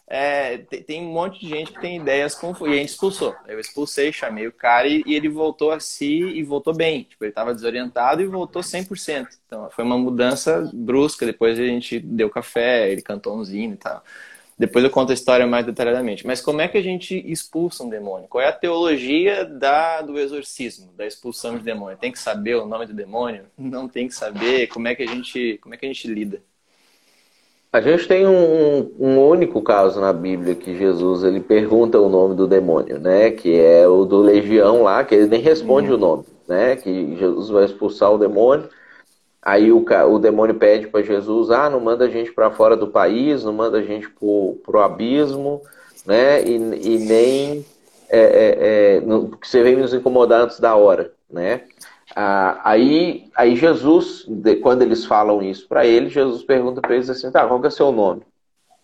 Speaker 1: é, tem um monte de gente que tem ideias confusas. E a gente expulsou. Eu expulsei, chamei o cara e, e ele voltou a si e voltou bem. Tipo, ele estava desorientado e voltou 100%. Então, foi uma mudança brusca. Depois a gente deu café, ele cantou umzinho e tal. Depois eu conto a história mais detalhadamente. Mas como é que a gente expulsa um demônio? Qual é a teologia da, do exorcismo, da expulsão de demônio? Tem que saber o nome do demônio? Não tem que saber? Como é que a gente, como é que a gente lida?
Speaker 2: A gente tem um, um, único caso na Bíblia que Jesus ele pergunta o nome do demônio, né? Que é o do legião lá, que ele nem responde uhum. o nome, né? Que Jesus vai expulsar o demônio. Aí o, o demônio pede para Jesus, ah, não manda a gente para fora do país, não manda a gente pro, pro abismo, né? E, e nem é, é, é, que você vem nos incomodar antes da hora, né? Ah, aí, aí Jesus, quando eles falam isso para ele, Jesus pergunta para eles assim, tá, qual que é o seu nome?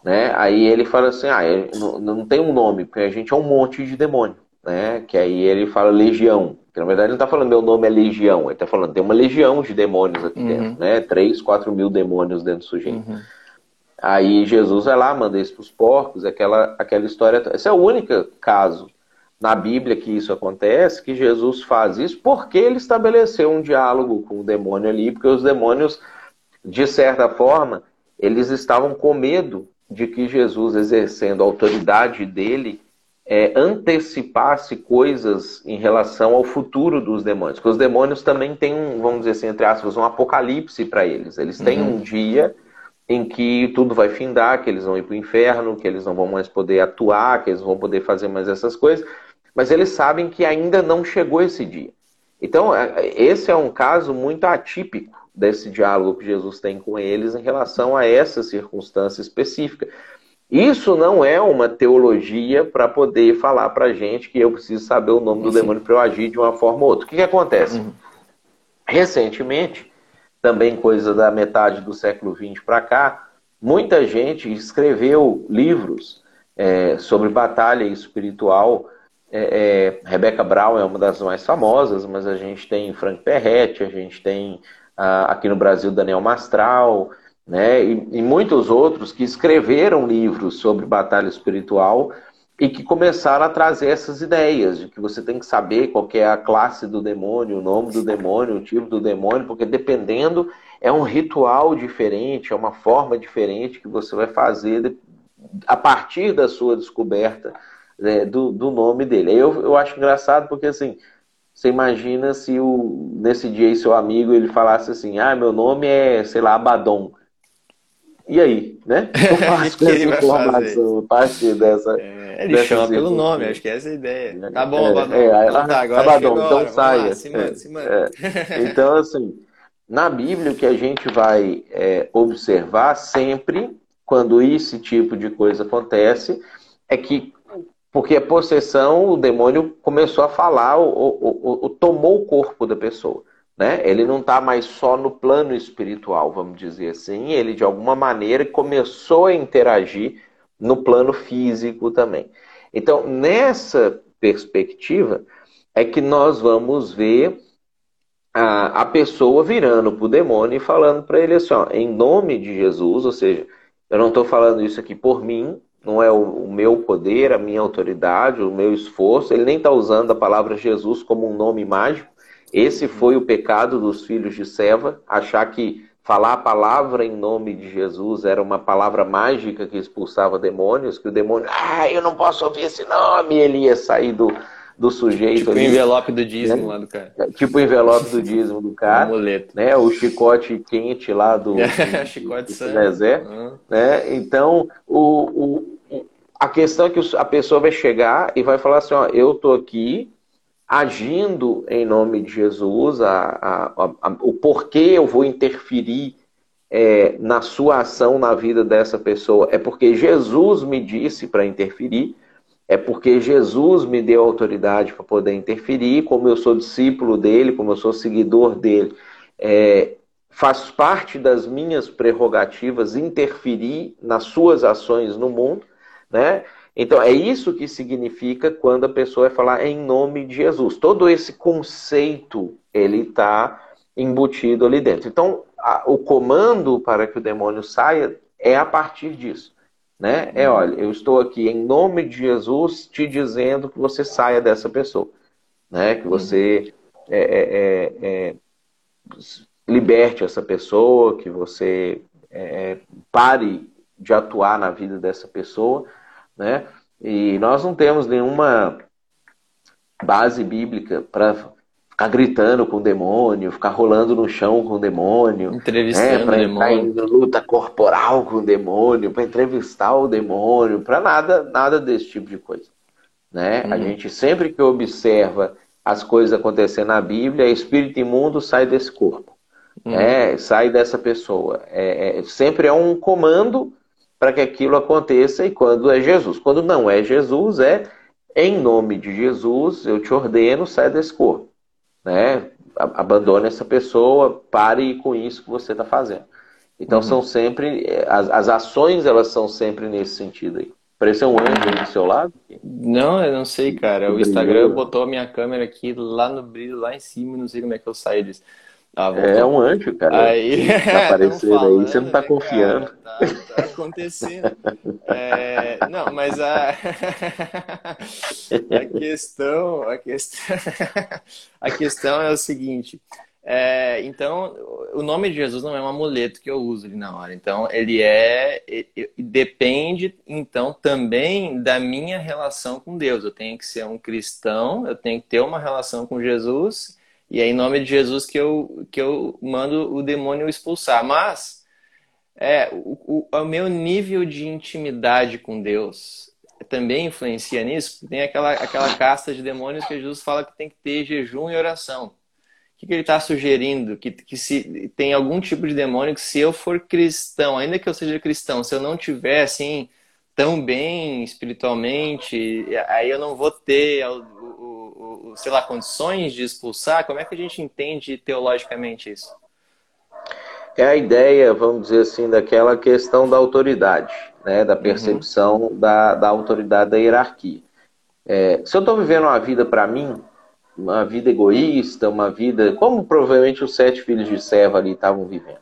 Speaker 2: Né? Aí ele fala assim, ah, não, não tem um nome, porque a gente é um monte de demônio, né? Que aí ele fala legião. Que, na verdade ele não está falando meu nome é legião, ele está falando tem uma legião de demônios aqui uhum. dentro, né? 3, 4 mil demônios dentro do sujeito. Uhum. Aí Jesus vai lá, manda isso para os porcos, aquela, aquela história. Esse é o único caso na Bíblia que isso acontece, que Jesus faz isso porque ele estabeleceu um diálogo com o demônio ali, porque os demônios, de certa forma, eles estavam com medo de que Jesus, exercendo a autoridade dele, é, antecipasse coisas em relação ao futuro dos demônios. Porque os demônios também têm, um, vamos dizer assim, entre aspas, um apocalipse para eles. Eles têm uhum. um dia em que tudo vai findar, que eles vão ir para o inferno, que eles não vão mais poder atuar, que eles não vão poder fazer mais essas coisas mas eles sabem que ainda não chegou esse dia. Então, é, esse é um caso muito atípico desse diálogo que Jesus tem com eles em relação a essa circunstância específica. Isso não é uma teologia para poder falar para a gente que eu preciso saber o nome do Sim. demônio para eu agir de uma forma ou outra. O que, que acontece? Uhum. Recentemente, também coisa da metade do século XX para cá, muita gente escreveu livros é, sobre batalha espiritual é, é, Rebecca Brown é uma das mais famosas, mas a gente tem Frank Perretti, a gente tem aqui no Brasil Daniel Mastral, né, e, e, muitos outros que escreveram livros sobre batalha espiritual e que começaram a trazer essas ideias de que você tem que saber qual que é a classe do demônio, o nome do demônio, o tipo do demônio, porque dependendo é um ritual diferente, é uma forma diferente que você vai fazer a partir da sua descoberta né, do, do nome dele. Eu, eu acho engraçado porque assim, você imagina se o, nesse dia seu amigo ele falasse assim, ah, meu nome é, sei lá, Abaddon. E aí, né? Eu faço essa informação, parte dessa.
Speaker 1: É, ele chama pelo nome, acho que essa é a ideia. Tá bom, Abaddon.
Speaker 2: É, é, então, tá, agora Abaddon, então saia. Lá, se manda, se manda. É. Então, assim, na Bíblia o que a gente vai é, observar sempre, quando esse tipo de coisa acontece, é que porque a possessão, o demônio começou a falar, o, o, o, tomou o corpo da pessoa. Né? Ele não está mais só no plano espiritual, vamos dizer assim. Ele, de alguma maneira, começou a interagir no plano físico também. Então, nessa perspectiva, é que nós vamos ver a, a pessoa virando para o demônio e falando para ele assim: ó, em nome de Jesus, ou seja, eu não estou falando isso aqui por mim, não é o, o, meu poder, a minha autoridade, o meu esforço. Ele nem está usando a palavra Jesus como um nome mágico. Esse foi o pecado dos filhos de Seva, achar que falar a palavra em nome de Jesus era uma palavra mágica que expulsava demônios, que o demônio, ah, eu não posso ouvir esse nome, ele ia sair do, do sujeito.
Speaker 1: Tipo
Speaker 2: ali,
Speaker 1: o envelope do dízimo né? lá do cara. É,
Speaker 2: tipo o envelope do dízimo do cara. né? O chicote quente lá do,
Speaker 1: do chicote
Speaker 2: do, do uhum. né? Então, o, o, a questão é que a pessoa vai chegar e vai falar assim, ó, eu tô aqui agindo em nome de Jesus, a, a, a, o porquê eu vou interferir é, na sua ação na vida dessa pessoa é porque Jesus me disse para interferir, é porque Jesus me deu autoridade para poder interferir, como eu sou discípulo dele, como eu sou seguidor dele, é, faz parte das minhas prerrogativas interferir nas suas ações no mundo, né? Então é isso que significa quando a pessoa vai falar em nome de Jesus. Todo esse conceito ele está embutido ali dentro. Então a, o comando para que o demônio saia é a partir disso. Né? É, olha, eu estou aqui em nome de Jesus te dizendo que você saia dessa pessoa. Né? Que você é, é, é, é liberte essa pessoa, que você é, pare de atuar na vida dessa pessoa. Né? E nós não temos nenhuma base bíblica para ficar gritando com o demônio, ficar rolando no chão com o demônio.
Speaker 1: Entrevistando
Speaker 2: né,
Speaker 1: o demônio.
Speaker 2: Em luta corporal com o demônio, para entrevistar o demônio, para nada, nada desse tipo de coisa. Né? Uhum. A gente sempre que observa as coisas acontecendo na Bíblia, espírito imundo sai desse corpo. Uhum. Né? Sai dessa pessoa. É, é, sempre é um comando para que aquilo aconteça e quando é Jesus. Quando não é Jesus, é em nome de Jesus, eu te ordeno, sai desse corpo né? Abandone essa pessoa, pare com isso que você está fazendo. Então uhum. são sempre as, as ações elas são sempre nesse sentido aí. Pareceu um anjo do seu lado?
Speaker 1: Não, eu não sei, cara. O Instagram botou a minha câmera aqui lá no brilho, lá em cima, não sei como é que eu saio disso.
Speaker 2: Ah, é um anjo, cara.
Speaker 1: Aí,
Speaker 2: tá aparecendo aí, você não tá né, confiando.
Speaker 1: Cara, tá, tá, acontecendo. É, não, mas a, a questão, a questão, a questão é o seguinte. É, então, o nome de Jesus não é um amuleto que eu uso ali na hora. Então, ele é. Ele, depende, então, também da minha relação com Deus. Eu tenho que ser um cristão, eu tenho que ter uma relação com Jesus e é em nome de Jesus que eu, que eu mando o demônio expulsar. Mas é, o, o, o meu nível de intimidade com Deus também influencia nisso. Tem aquela, aquela casta de demônios que Jesus fala que tem que ter jejum e oração. O que, que ele está sugerindo? Que, que se tem algum tipo de demônio que se eu for cristão, ainda que eu seja cristão, se eu não tiver assim tão bem espiritualmente, aí eu não vou ter sei lá, condições de expulsar? Como é que a gente entende teologicamente isso?
Speaker 2: É a ideia, vamos dizer assim, daquela questão da autoridade, né? da uhum. percepção uhum. da, da autoridade da hierarquia. É, se eu estou vivendo uma vida para mim, uma vida egoísta, uma vida como provavelmente os sete filhos de Seva ali estavam vivendo,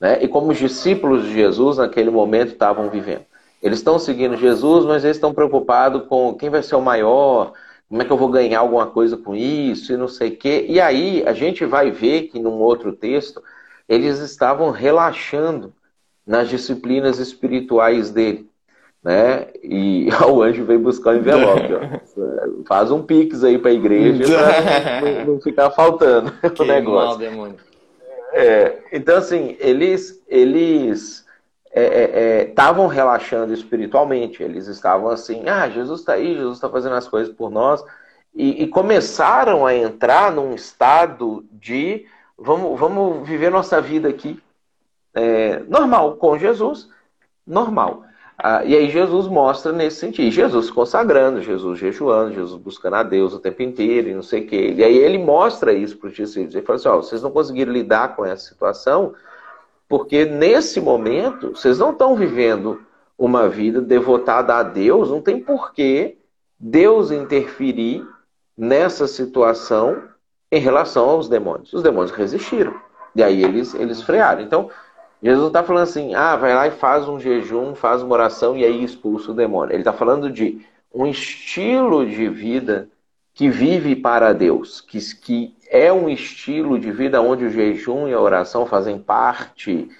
Speaker 2: né? e como os discípulos de Jesus naquele momento estavam vivendo. Eles estão seguindo Jesus, mas eles estão preocupados com quem vai ser o maior, como é que eu vou ganhar alguma coisa com isso e não sei o quê. E aí a gente vai ver que num outro texto eles estavam relaxando nas disciplinas espirituais dele. Né? E o anjo veio buscar o envelope. Ó. Faz um pix aí para a igreja para não, não, ficar faltando o negócio.
Speaker 1: Mal,
Speaker 2: é, então, assim, eles, eles estavam é, é, é relaxando espiritualmente. Eles estavam assim, ah, Jesus está aí, Jesus está fazendo as coisas por nós. E, e, começaram a entrar num estado de vamos, vamos viver nossa vida aqui é, normal, com Jesus, normal. Ah, e aí Jesus mostra nesse sentido. Jesus consagrando, Jesus jejuando, Jesus buscando a Deus o tempo inteiro e não sei o quê. E aí ele mostra isso para os discípulos. Ele fala assim, ó, vocês não conseguiram lidar com essa situação, porque nesse momento, vocês não estão vivendo uma vida devotada a Deus, não tem porquê Deus interferir nessa situação em relação aos demônios. Os demônios resistiram. E aí eles, eles frearam. Então, Jesus não está falando assim, ah, vai lá e faz um jejum, faz uma oração e aí expulsa o demônio. Ele está falando de um estilo de vida que vive para Deus, que, que é um estilo de vida onde o jejum e a oração fazem parte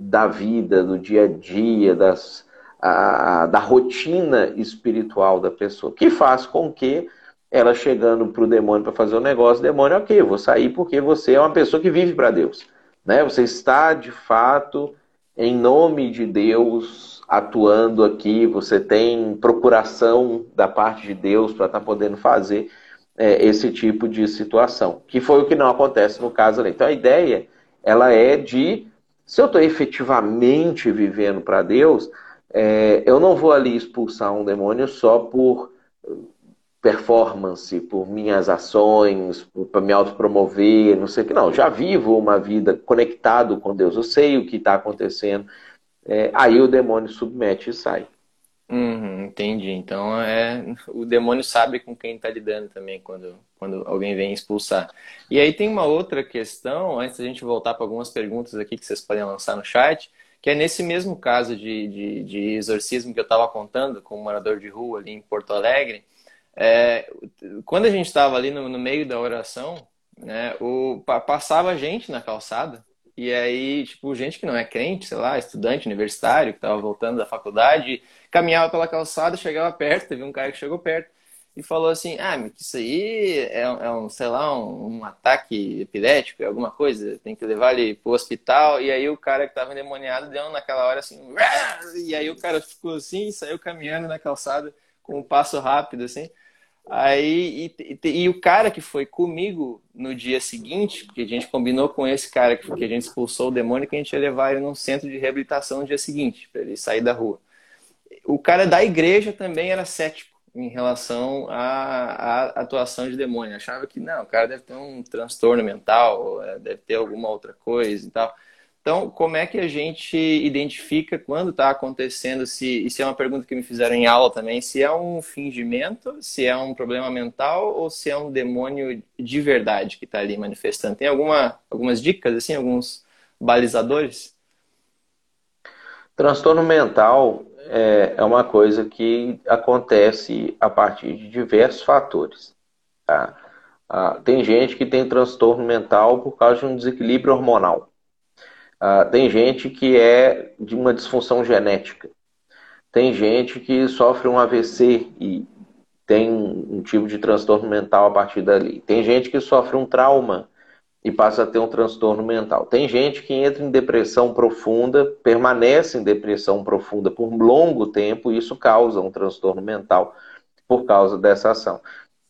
Speaker 2: da vida, do dia a dia, das, a, da rotina espiritual da pessoa, que faz com que ela chegando para o demônio para fazer o um negócio, o demônio, ok, vou sair porque você é uma pessoa que vive para Deus. Né? Você está, de fato, em nome de Deus, atuando aqui, você tem procuração da parte de Deus para estar tá podendo fazer é, esse tipo de situação, que foi o que não acontece no caso ali. Então a ideia, ela é de, se eu estou efetivamente vivendo para Deus, é, eu não vou ali expulsar um demônio só por performance, por minhas ações, para me autopromover, não sei o que. Não, já vivo uma vida conectado com Deus, eu sei o que está acontecendo. É, aí o demônio submete e sai.
Speaker 1: Uhum, entendi. Então é o demônio sabe com quem está lidando também quando, quando alguém vem expulsar. E aí tem uma outra questão, antes da gente voltar para algumas perguntas aqui que vocês podem lançar no chat, que é nesse mesmo caso de, de, de exorcismo que eu estava contando com um morador de rua ali em Porto Alegre. É, quando a gente estava ali no, no, meio da oração, né, o, passava gente na calçada, e aí, tipo, gente que não é crente, sei lá, estudante universitário, que estava voltando da faculdade, caminhava pela calçada, chegava perto, teve um cara que chegou perto e falou assim, ah, isso aí é, é um, sei lá, um, um, ataque epilético, é alguma coisa, tem que levar ele pro hospital, e aí o cara que estava endemoniado deu naquela hora assim, e aí o cara ficou assim, saiu caminhando na calçada com um passo rápido, assim, Aí, e, e, e, o cara que foi comigo no dia seguinte, porque a gente combinou com esse cara que, que a gente expulsou o demônio, que a gente ia levar ele num centro de reabilitação no dia seguinte, para ele sair da rua. O cara da igreja também era cético em relação à, à atuação de demônio. Achava que não, o cara deve ter um transtorno mental, é, deve ter alguma outra coisa e tal. Então, como é que a gente identifica quando está acontecendo, se isso é uma pergunta que me fizeram em aula também, se é um fingimento, se é um problema mental ou se é um demônio de verdade que está ali manifestando? Tem alguma, algumas dicas, assim, alguns balizadores?
Speaker 2: Transtorno mental é, é uma coisa que acontece a partir de diversos fatores. Tá? Ah, tem gente que tem transtorno mental por causa de um desequilíbrio hormonal. Uh, tem gente que é de uma disfunção genética. Tem gente que sofre um AVC e tem um tipo de transtorno mental a partir dali. Tem gente que sofre um trauma e passa a ter um transtorno mental. Tem gente que entra em depressão profunda, permanece em depressão profunda por um longo tempo e isso causa um transtorno mental por causa dessa ação.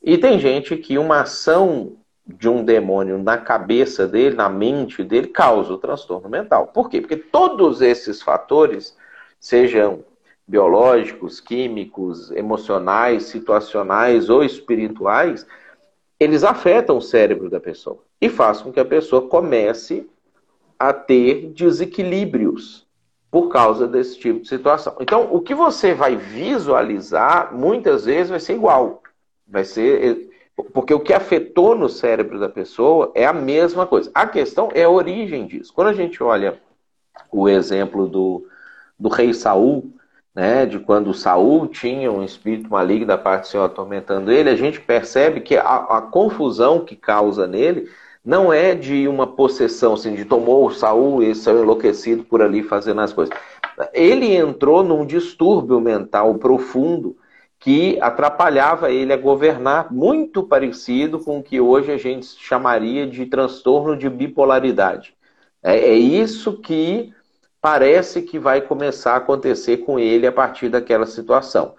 Speaker 2: E tem gente que uma ação de um demônio na cabeça dele, na mente dele, causa o transtorno mental. Por quê? Porque todos esses fatores, sejam biológicos, químicos, emocionais, situacionais ou espirituais, eles afetam o cérebro da pessoa e fazem com que a pessoa comece a ter desequilíbrios por causa desse tipo de situação. Então, o que você vai visualizar muitas vezes vai ser igual. Vai ser porque o que afetou no cérebro da pessoa é a mesma coisa. A questão é a origem disso. Quando a gente olha o exemplo do, do rei Saul, né, de quando Saul tinha um espírito maligno da parte do Senhor atormentando ele, a gente percebe que a, a confusão que causa nele não é de uma possessão, assim, de tomou Saul e saiu enlouquecido por ali fazendo as coisas. Ele entrou num distúrbio mental profundo que atrapalhava ele a governar, muito parecido com o que hoje a gente chamaria de transtorno de bipolaridade. É, é isso que parece que vai começar a acontecer com ele a partir daquela situação.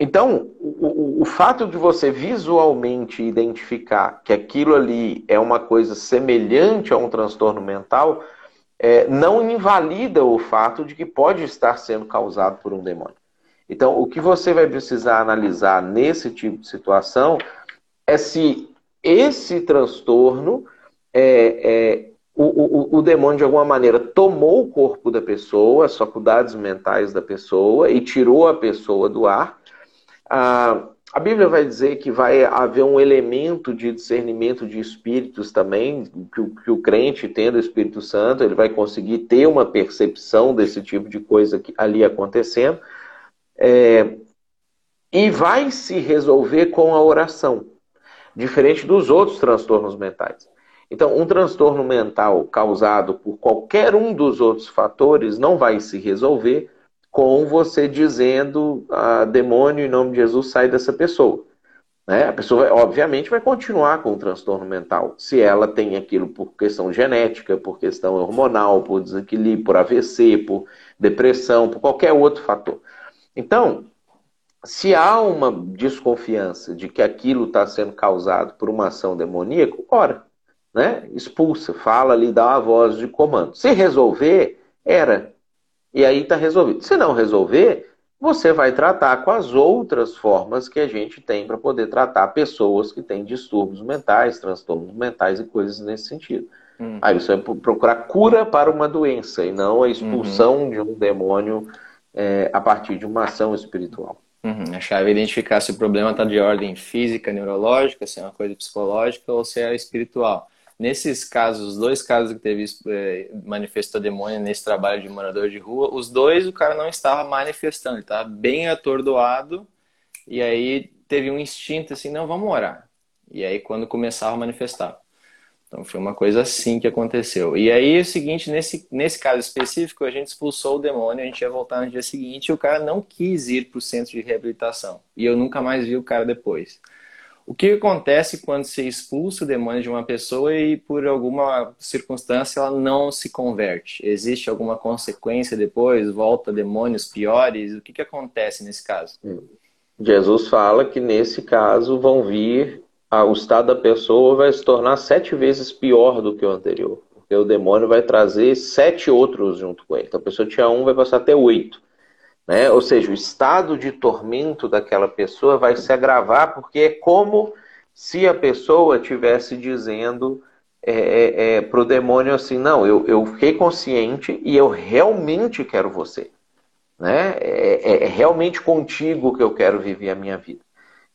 Speaker 2: Então, o, o, o, fato de você visualmente identificar que aquilo ali é uma coisa semelhante a um transtorno mental, é, não invalida o fato de que pode estar sendo causado por um demônio. Então, o que você vai precisar analisar nesse tipo de situação é se esse transtorno, é, é o, o, o, demônio de alguma maneira tomou o corpo da pessoa, as faculdades mentais da pessoa e tirou a pessoa do ar. Ah, a Bíblia vai dizer que vai haver um elemento de discernimento de espíritos também, que o, que o crente, tendo o Espírito Santo, ele vai conseguir ter uma percepção desse tipo de coisa ali acontecendo. É, e vai se resolver com a oração, diferente dos outros transtornos mentais. Então, um transtorno mental causado por qualquer um dos outros fatores não vai se resolver com você dizendo, ah, demônio, em nome de Jesus, sai dessa pessoa. Né? A pessoa, obviamente, vai continuar com o transtorno mental, se ela tem aquilo por questão genética, por questão hormonal, por desequilíbrio, por AVC, por depressão, por qualquer outro fator. Então, se há uma desconfiança de que aquilo está sendo causado por uma ação demoníaca, ora, né? expulsa, fala ali, dá uma voz de comando. Se resolver, era. E aí está resolvido. Se não resolver, você vai tratar com as outras formas que a gente tem para poder tratar pessoas que têm distúrbios mentais, transtornos mentais e coisas nesse sentido. Uhum. Aí você vai procurar cura para uma doença e não a expulsão uhum. de um demônio é, a partir de uma ação espiritual.
Speaker 1: Uhum. A chave é identificar se o problema está de ordem física, neurológica, se é uma coisa psicológica ou se é espiritual. Nesses casos, os dois casos que teve é, manifestou demônio nesse trabalho de morador de rua, os dois o cara não estava manifestando, ele estava bem atordoado e aí teve um instinto assim, não, vamos orar. E aí quando começava a manifestar. Então foi uma coisa assim que aconteceu. E aí o seguinte, nesse, nesse caso específico, a gente expulsou o demônio, a gente ia voltar no dia seguinte e o cara não quis ir para o centro de reabilitação. E eu nunca mais vi o cara depois. O que acontece quando se expulsa o demônio de uma pessoa e por alguma circunstância ela não se converte? Existe alguma consequência depois? Volta demônios piores? O que, que acontece nesse caso?
Speaker 2: Jesus fala que nesse caso vão vir, o estado da pessoa vai se tornar sete vezes pior do que o anterior. Porque o demônio vai trazer sete outros junto com ele. Então a pessoa tinha um, vai passar até oito. Né? Ou seja, o estado de tormento daquela pessoa vai se agravar, porque é como se a pessoa estivesse dizendo é, é, é para o demônio assim: não, eu, eu fiquei consciente e eu realmente quero você. Né? É, é, é realmente contigo que eu quero viver a minha vida.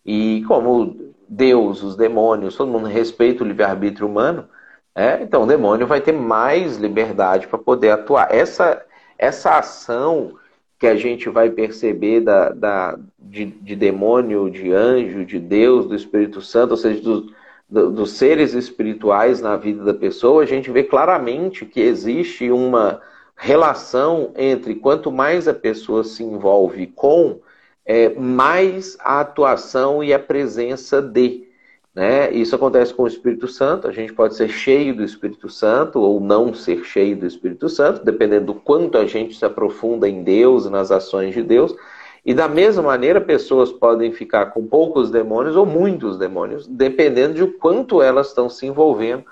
Speaker 2: E como Deus, os demônios, todo mundo respeita o livre-arbítrio humano, é, então o demônio vai ter mais liberdade para poder atuar. Essa, essa ação que a gente vai perceber da, da, de, de demônio, de anjo, de Deus, do Espírito Santo, ou seja, do, do, dos seres espirituais na vida da pessoa, a gente vê claramente que existe uma relação entre quanto mais a pessoa se envolve com, é, mais a atuação e a presença de. Né? Isso acontece com o Espírito Santo. A gente pode ser cheio do Espírito Santo ou não ser cheio do Espírito Santo, dependendo do quanto a gente se aprofunda em Deus, nas ações de Deus. E da mesma maneira, pessoas podem ficar com poucos demônios ou muitos demônios, dependendo de quanto elas estão se envolvendo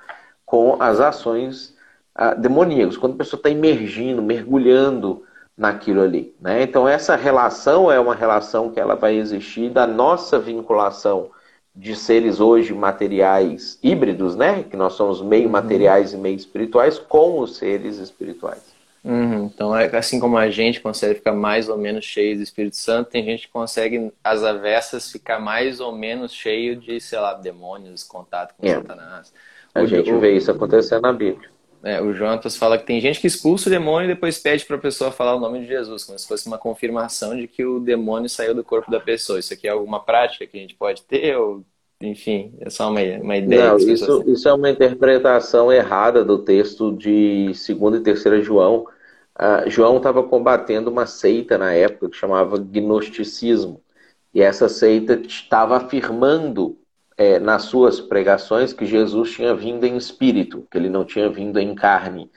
Speaker 2: com as ações ah, demoníacas. Quando a pessoa está emergindo, mergulhando naquilo ali. Né? Então, essa relação é uma relação que ela vai existir da nossa vinculação de seres hoje materiais híbridos, né? Que nós somos meio uhum. materiais e meio espirituais com os seres espirituais.
Speaker 1: Uhum. Então, é assim como a gente consegue ficar mais ou menos cheio do Espírito Santo, tem gente que consegue, às avessas, ficar mais ou menos cheio de, sei lá, demônios, contato com é. Satanás.
Speaker 2: A o, gente vê isso acontecendo na Bíblia.
Speaker 1: É, o Jonatas fala que tem gente que expulsa o demônio e depois pede para a pessoa falar o nome de Jesus, como se fosse uma confirmação de que o demônio saiu do corpo da pessoa. Isso aqui é alguma prática que a gente pode ter ou, enfim, é só uma, uma ideia?
Speaker 2: Não, isso, isso é uma interpretação errada do texto de 2 e 3 João. Uh, João estava combatendo uma seita na época que chamava gnosticismo. E essa seita estava afirmando é, nas suas pregações que Jesus tinha vindo em espírito, que ele não tinha vindo em carne.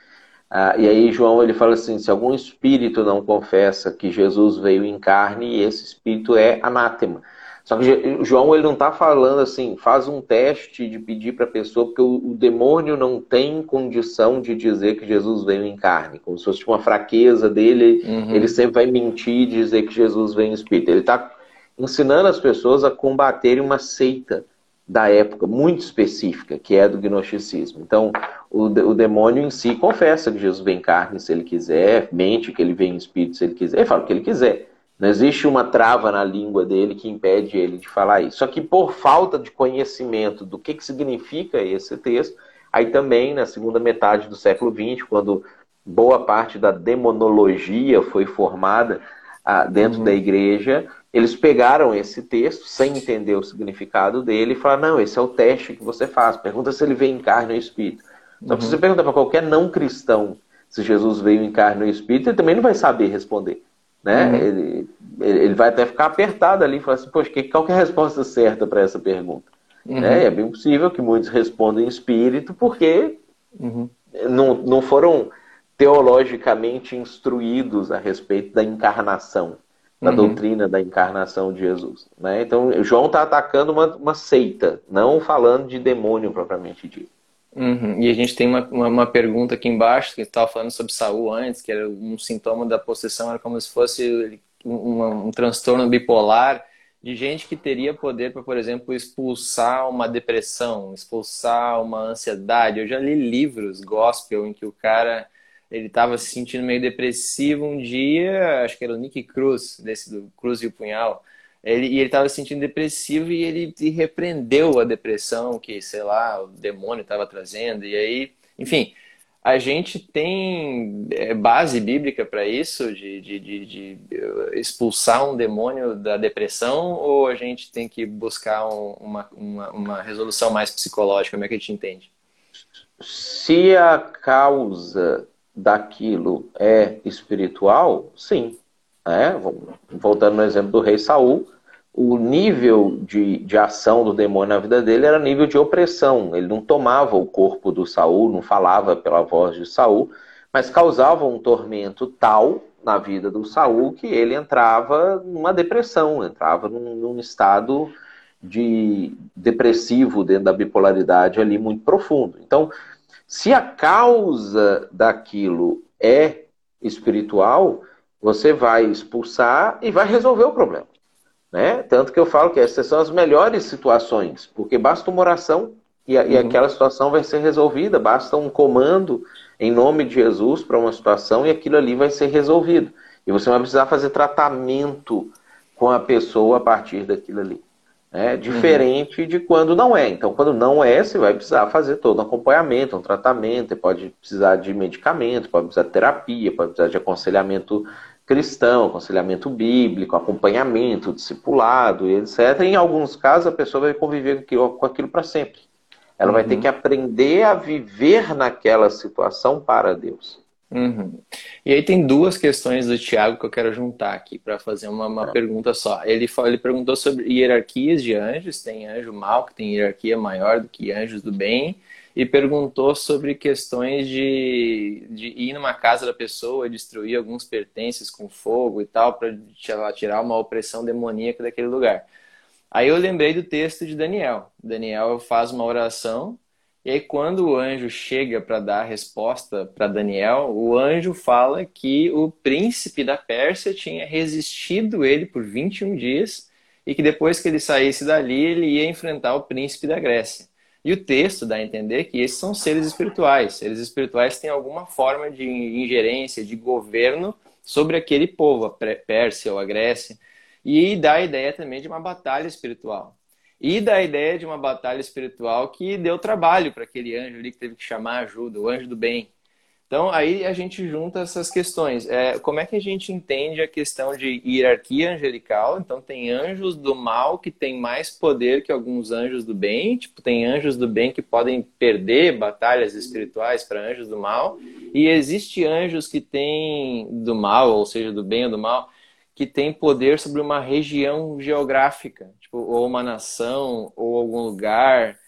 Speaker 2: Ah, e aí João ele fala assim: se algum espírito não confessa que Jesus veio em carne, esse espírito é anátema. Só que João ele não está falando assim, faz um teste de pedir para a pessoa, porque o, o, demônio não tem condição de dizer que Jesus veio em carne, como se fosse uma fraqueza dele, uhum. ele sempre vai mentir e dizer que Jesus veio em espírito. Ele está ensinando as pessoas a combaterem uma seita da época muito específica, que é do gnosticismo. Então, o, o demônio em si confessa que Jesus vem em carne se ele quiser, mente que ele vem em espírito se ele quiser, ele fala o que ele quiser. Não existe uma trava na língua dele que impede ele de falar isso. Só que por falta de conhecimento do que, que significa esse texto, aí também na segunda metade do século XX, quando boa parte da demonologia foi formada ah, dentro uhum. da igreja, eles pegaram esse texto sem entender o significado dele e falaram: não, esse é o teste que você faz. Pergunta se ele veio em carne ou espírito. Então, uhum. se você perguntar para qualquer não cristão se Jesus veio em carne ou espírito, ele também não vai saber responder. né? Uhum. Ele, ele vai até ficar apertado ali e falar assim, poxa, qual que é a resposta certa para essa pergunta? Uhum. Né? É bem possível que muitos respondam em espírito porque uhum. não, não foram teologicamente instruídos a respeito da encarnação, da uhum. doutrina da encarnação de Jesus. Né? Então, João está atacando uma, uma seita, não falando de demônio propriamente dito.
Speaker 1: Uhum. E a gente tem uma, uma, uma pergunta aqui embaixo, que estava falando sobre Saul antes, que era um sintoma da possessão, era como se fosse um, um transtorno bipolar de gente que teria poder para, por exemplo, expulsar uma depressão, expulsar uma ansiedade. Eu já li livros gospel em que o cara ele estava se sentindo meio depressivo um dia, acho que era o Nick Cruz, desse do Cruz e o Punhal. Ele, e ele estava se sentindo depressivo e ele repreendeu a depressão que, sei lá, o demônio estava trazendo. E aí, enfim, a gente tem é, base bíblica para isso, de, de, de, de, expulsar um demônio da depressão, ou a gente tem que buscar um, uma, uma, uma resolução mais psicológica? Como é que a gente entende?
Speaker 2: Se a causa daquilo é espiritual, sim. É, voltando no exemplo do rei Saul, o nível de, de ação do demônio na vida dele era nível de opressão. Ele não tomava o corpo do Saul, não falava pela voz de Saul, mas causava um tormento tal na vida do Saul que ele entrava numa depressão, entrava num, num estado de depressivo dentro da bipolaridade ali muito profundo. Então, se a causa daquilo é espiritual, você vai expulsar e vai resolver o problema. Né? Tanto que eu falo que essas são as melhores situações, porque basta uma oração e, uhum. e aquela situação vai ser resolvida, basta um comando em nome de Jesus para uma situação e aquilo ali vai ser resolvido. E você vai precisar fazer tratamento com a pessoa a partir daquilo ali. Né? Diferente uhum. de quando não é. Então, quando não é, você vai precisar fazer todo um acompanhamento, um tratamento, pode precisar de medicamento, pode precisar de terapia, pode precisar de aconselhamento cristão, aconselhamento bíblico, acompanhamento, discipulado, etc. em alguns casos, a pessoa vai conviver com aquilo para sempre. Ela uhum. vai ter uhum. que aprender a viver naquela situação para Deus.
Speaker 1: Uhum. E aí tem duas questões do Tiago que eu quero juntar aqui para fazer uma, uma pergunta só. Ele, ele perguntou sobre hierarquias de anjos, tem anjo mal que tem hierarquia maior do que anjos do bem, e perguntou sobre questões de, de ir numa casa da pessoa, destruir alguns pertences com fogo e tal, para tirar uma opressão demoníaca daquele lugar. Aí eu lembrei do texto de Daniel. Daniel faz uma oração, e aí quando o anjo chega para dar a resposta para Daniel, o anjo fala que o príncipe da Pérsia tinha resistido ele por 21 dias e que depois que ele saísse dali, ele ia enfrentar o príncipe da Grécia. E o texto dá a entender que esses são seres espirituais. Seres espirituais têm alguma forma de ingerência, de governo sobre aquele povo, a Pérsia ou a Grécia. E dá a ideia também de uma batalha espiritual. E dá a ideia de uma batalha espiritual que deu trabalho para aquele anjo ali que teve que chamar ajuda, o anjo do bem. Então, aí a gente junta essas questões. É, como é que a gente entende a questão de hierarquia angelical? Então, tem anjos do mal que têm mais poder que alguns anjos do bem. Tipo, tem anjos do bem que podem perder batalhas espirituais para anjos do mal. E existe anjos que têm do mal, ou seja, do bem ou do mal, que têm poder sobre uma região geográfica, tipo, ou uma nação, ou algum lugar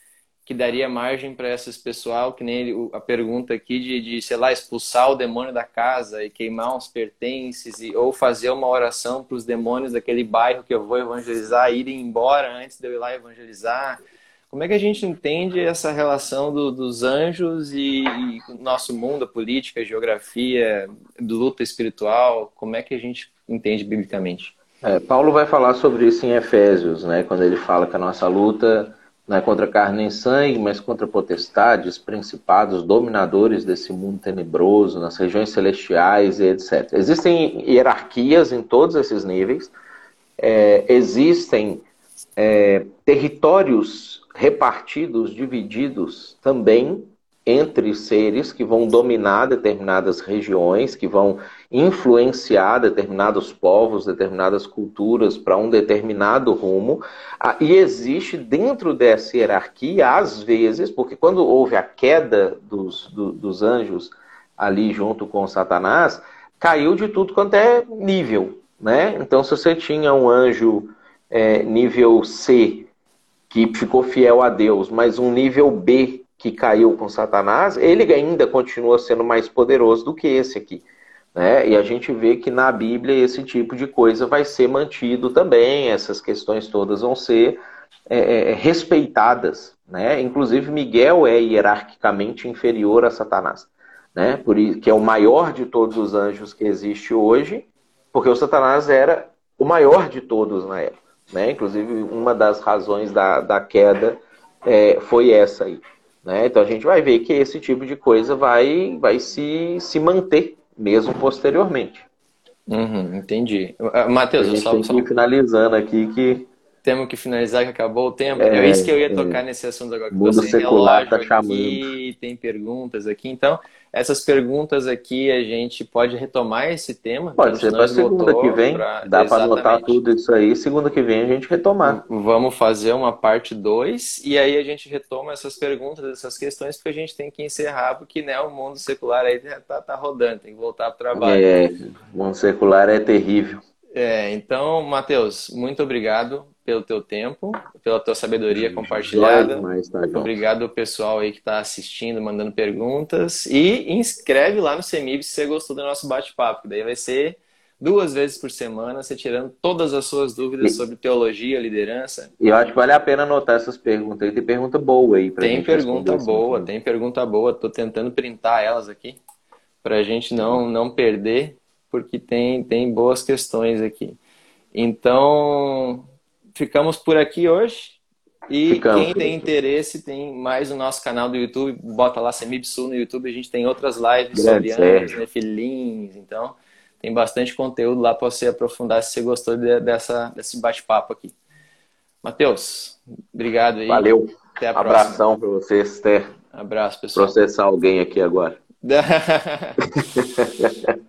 Speaker 1: que daria margem para essas pessoal, que nem ele, a pergunta aqui de, de, sei lá, expulsar o demônio da casa e queimar uns pertences, e, ou fazer uma oração para os demônios daquele bairro que eu vou evangelizar irem embora antes de eu ir lá evangelizar. Como é que a gente entende essa relação do, dos anjos e, e nosso mundo, a política, a geografia, luta espiritual? Como é que a gente entende biblicamente?
Speaker 2: É, Paulo vai falar sobre isso em Efésios, né? Quando ele fala que a nossa luta não é contra carne nem sangue, mas contra potestades, principados, dominadores desse mundo tenebroso, nas regiões celestiais e etc. Existem hierarquias em todos esses níveis, é, existem é, territórios repartidos, divididos também entre seres que vão dominar determinadas regiões, que vão influenciar determinados povos, determinadas culturas para um determinado rumo. Ah, e existe dentro dessa hierarquia, às vezes, porque quando houve a queda dos, do, dos anjos ali junto com Satanás, caiu de tudo quanto é nível. né? Então, se você tinha um anjo é, nível C que ficou fiel a Deus, mas um nível B que caiu com Satanás, ele ainda continua sendo mais poderoso do que esse aqui. Né? E a gente vê que na Bíblia esse tipo de coisa vai ser mantido também, essas questões todas vão ser é, é respeitadas. Né? Inclusive, Miguel é hierarquicamente inferior a Satanás, né? Por isso, que é o maior de todos os anjos que existe hoje, porque o Satanás era o maior de todos na época. Né? Inclusive, uma das razões da, da queda é, foi essa aí. Né? Então, a gente vai ver que esse tipo de coisa vai, vai se, se manter mesmo posteriormente.
Speaker 1: Uhum, entendi. Uh, Matheus,
Speaker 2: a gente só, tem ir finalizando aqui que
Speaker 1: temos que finalizar que acabou o tempo. É, é isso que eu ia é. tocar é. nesse assunto agora.
Speaker 2: Mundo secular tá chamando.
Speaker 1: Aqui, tem perguntas aqui. Então, essas perguntas aqui a gente pode retomar esse tema.
Speaker 2: Pode ser para segunda que vem. Pra... Dá para anotar tudo isso aí. Segunda que vem a gente retomar.
Speaker 1: Vamos fazer uma parte 2 e aí a gente retoma essas perguntas, essas questões, porque a gente tem que encerrar, porque né, o mundo secular aí tá, tá rodando, tem que voltar para o trabalho.
Speaker 2: É, o mundo secular é terrível.
Speaker 1: É, então, Matheus, muito obrigado pelo teu tempo, pela tua sabedoria compartilhada. Demais, tá, Obrigado ao pessoal aí que está assistindo, mandando perguntas. E inscreve lá no CEMIB se você gostou do nosso bate-papo. Daí vai ser duas vezes por semana, você tirando todas as suas dúvidas sobre teologia, liderança.
Speaker 2: E eu acho que vale a pena anotar essas perguntas aí. Tem pergunta boa aí.
Speaker 1: Pra tem pergunta boa, tem pergunta boa. Estou tentando printar elas aqui para a gente não, não perder, porque tem, tem boas questões aqui. Então, ficamos por aqui hoje. E ficamos, quem tem interesse, tem mais o nosso canal do YouTube, bota lá Semibsu no YouTube, a gente tem outras lives Grande sobre anjos, filhinhos, então tem bastante conteúdo lá para você aprofundar se você gostou de, dessa, desse bate-papo aqui. Matheus, obrigado aí.
Speaker 2: Valeu. Até a próxima. Abração para você, Esther.
Speaker 1: Abraço, pessoal.
Speaker 2: Processar alguém aqui agora.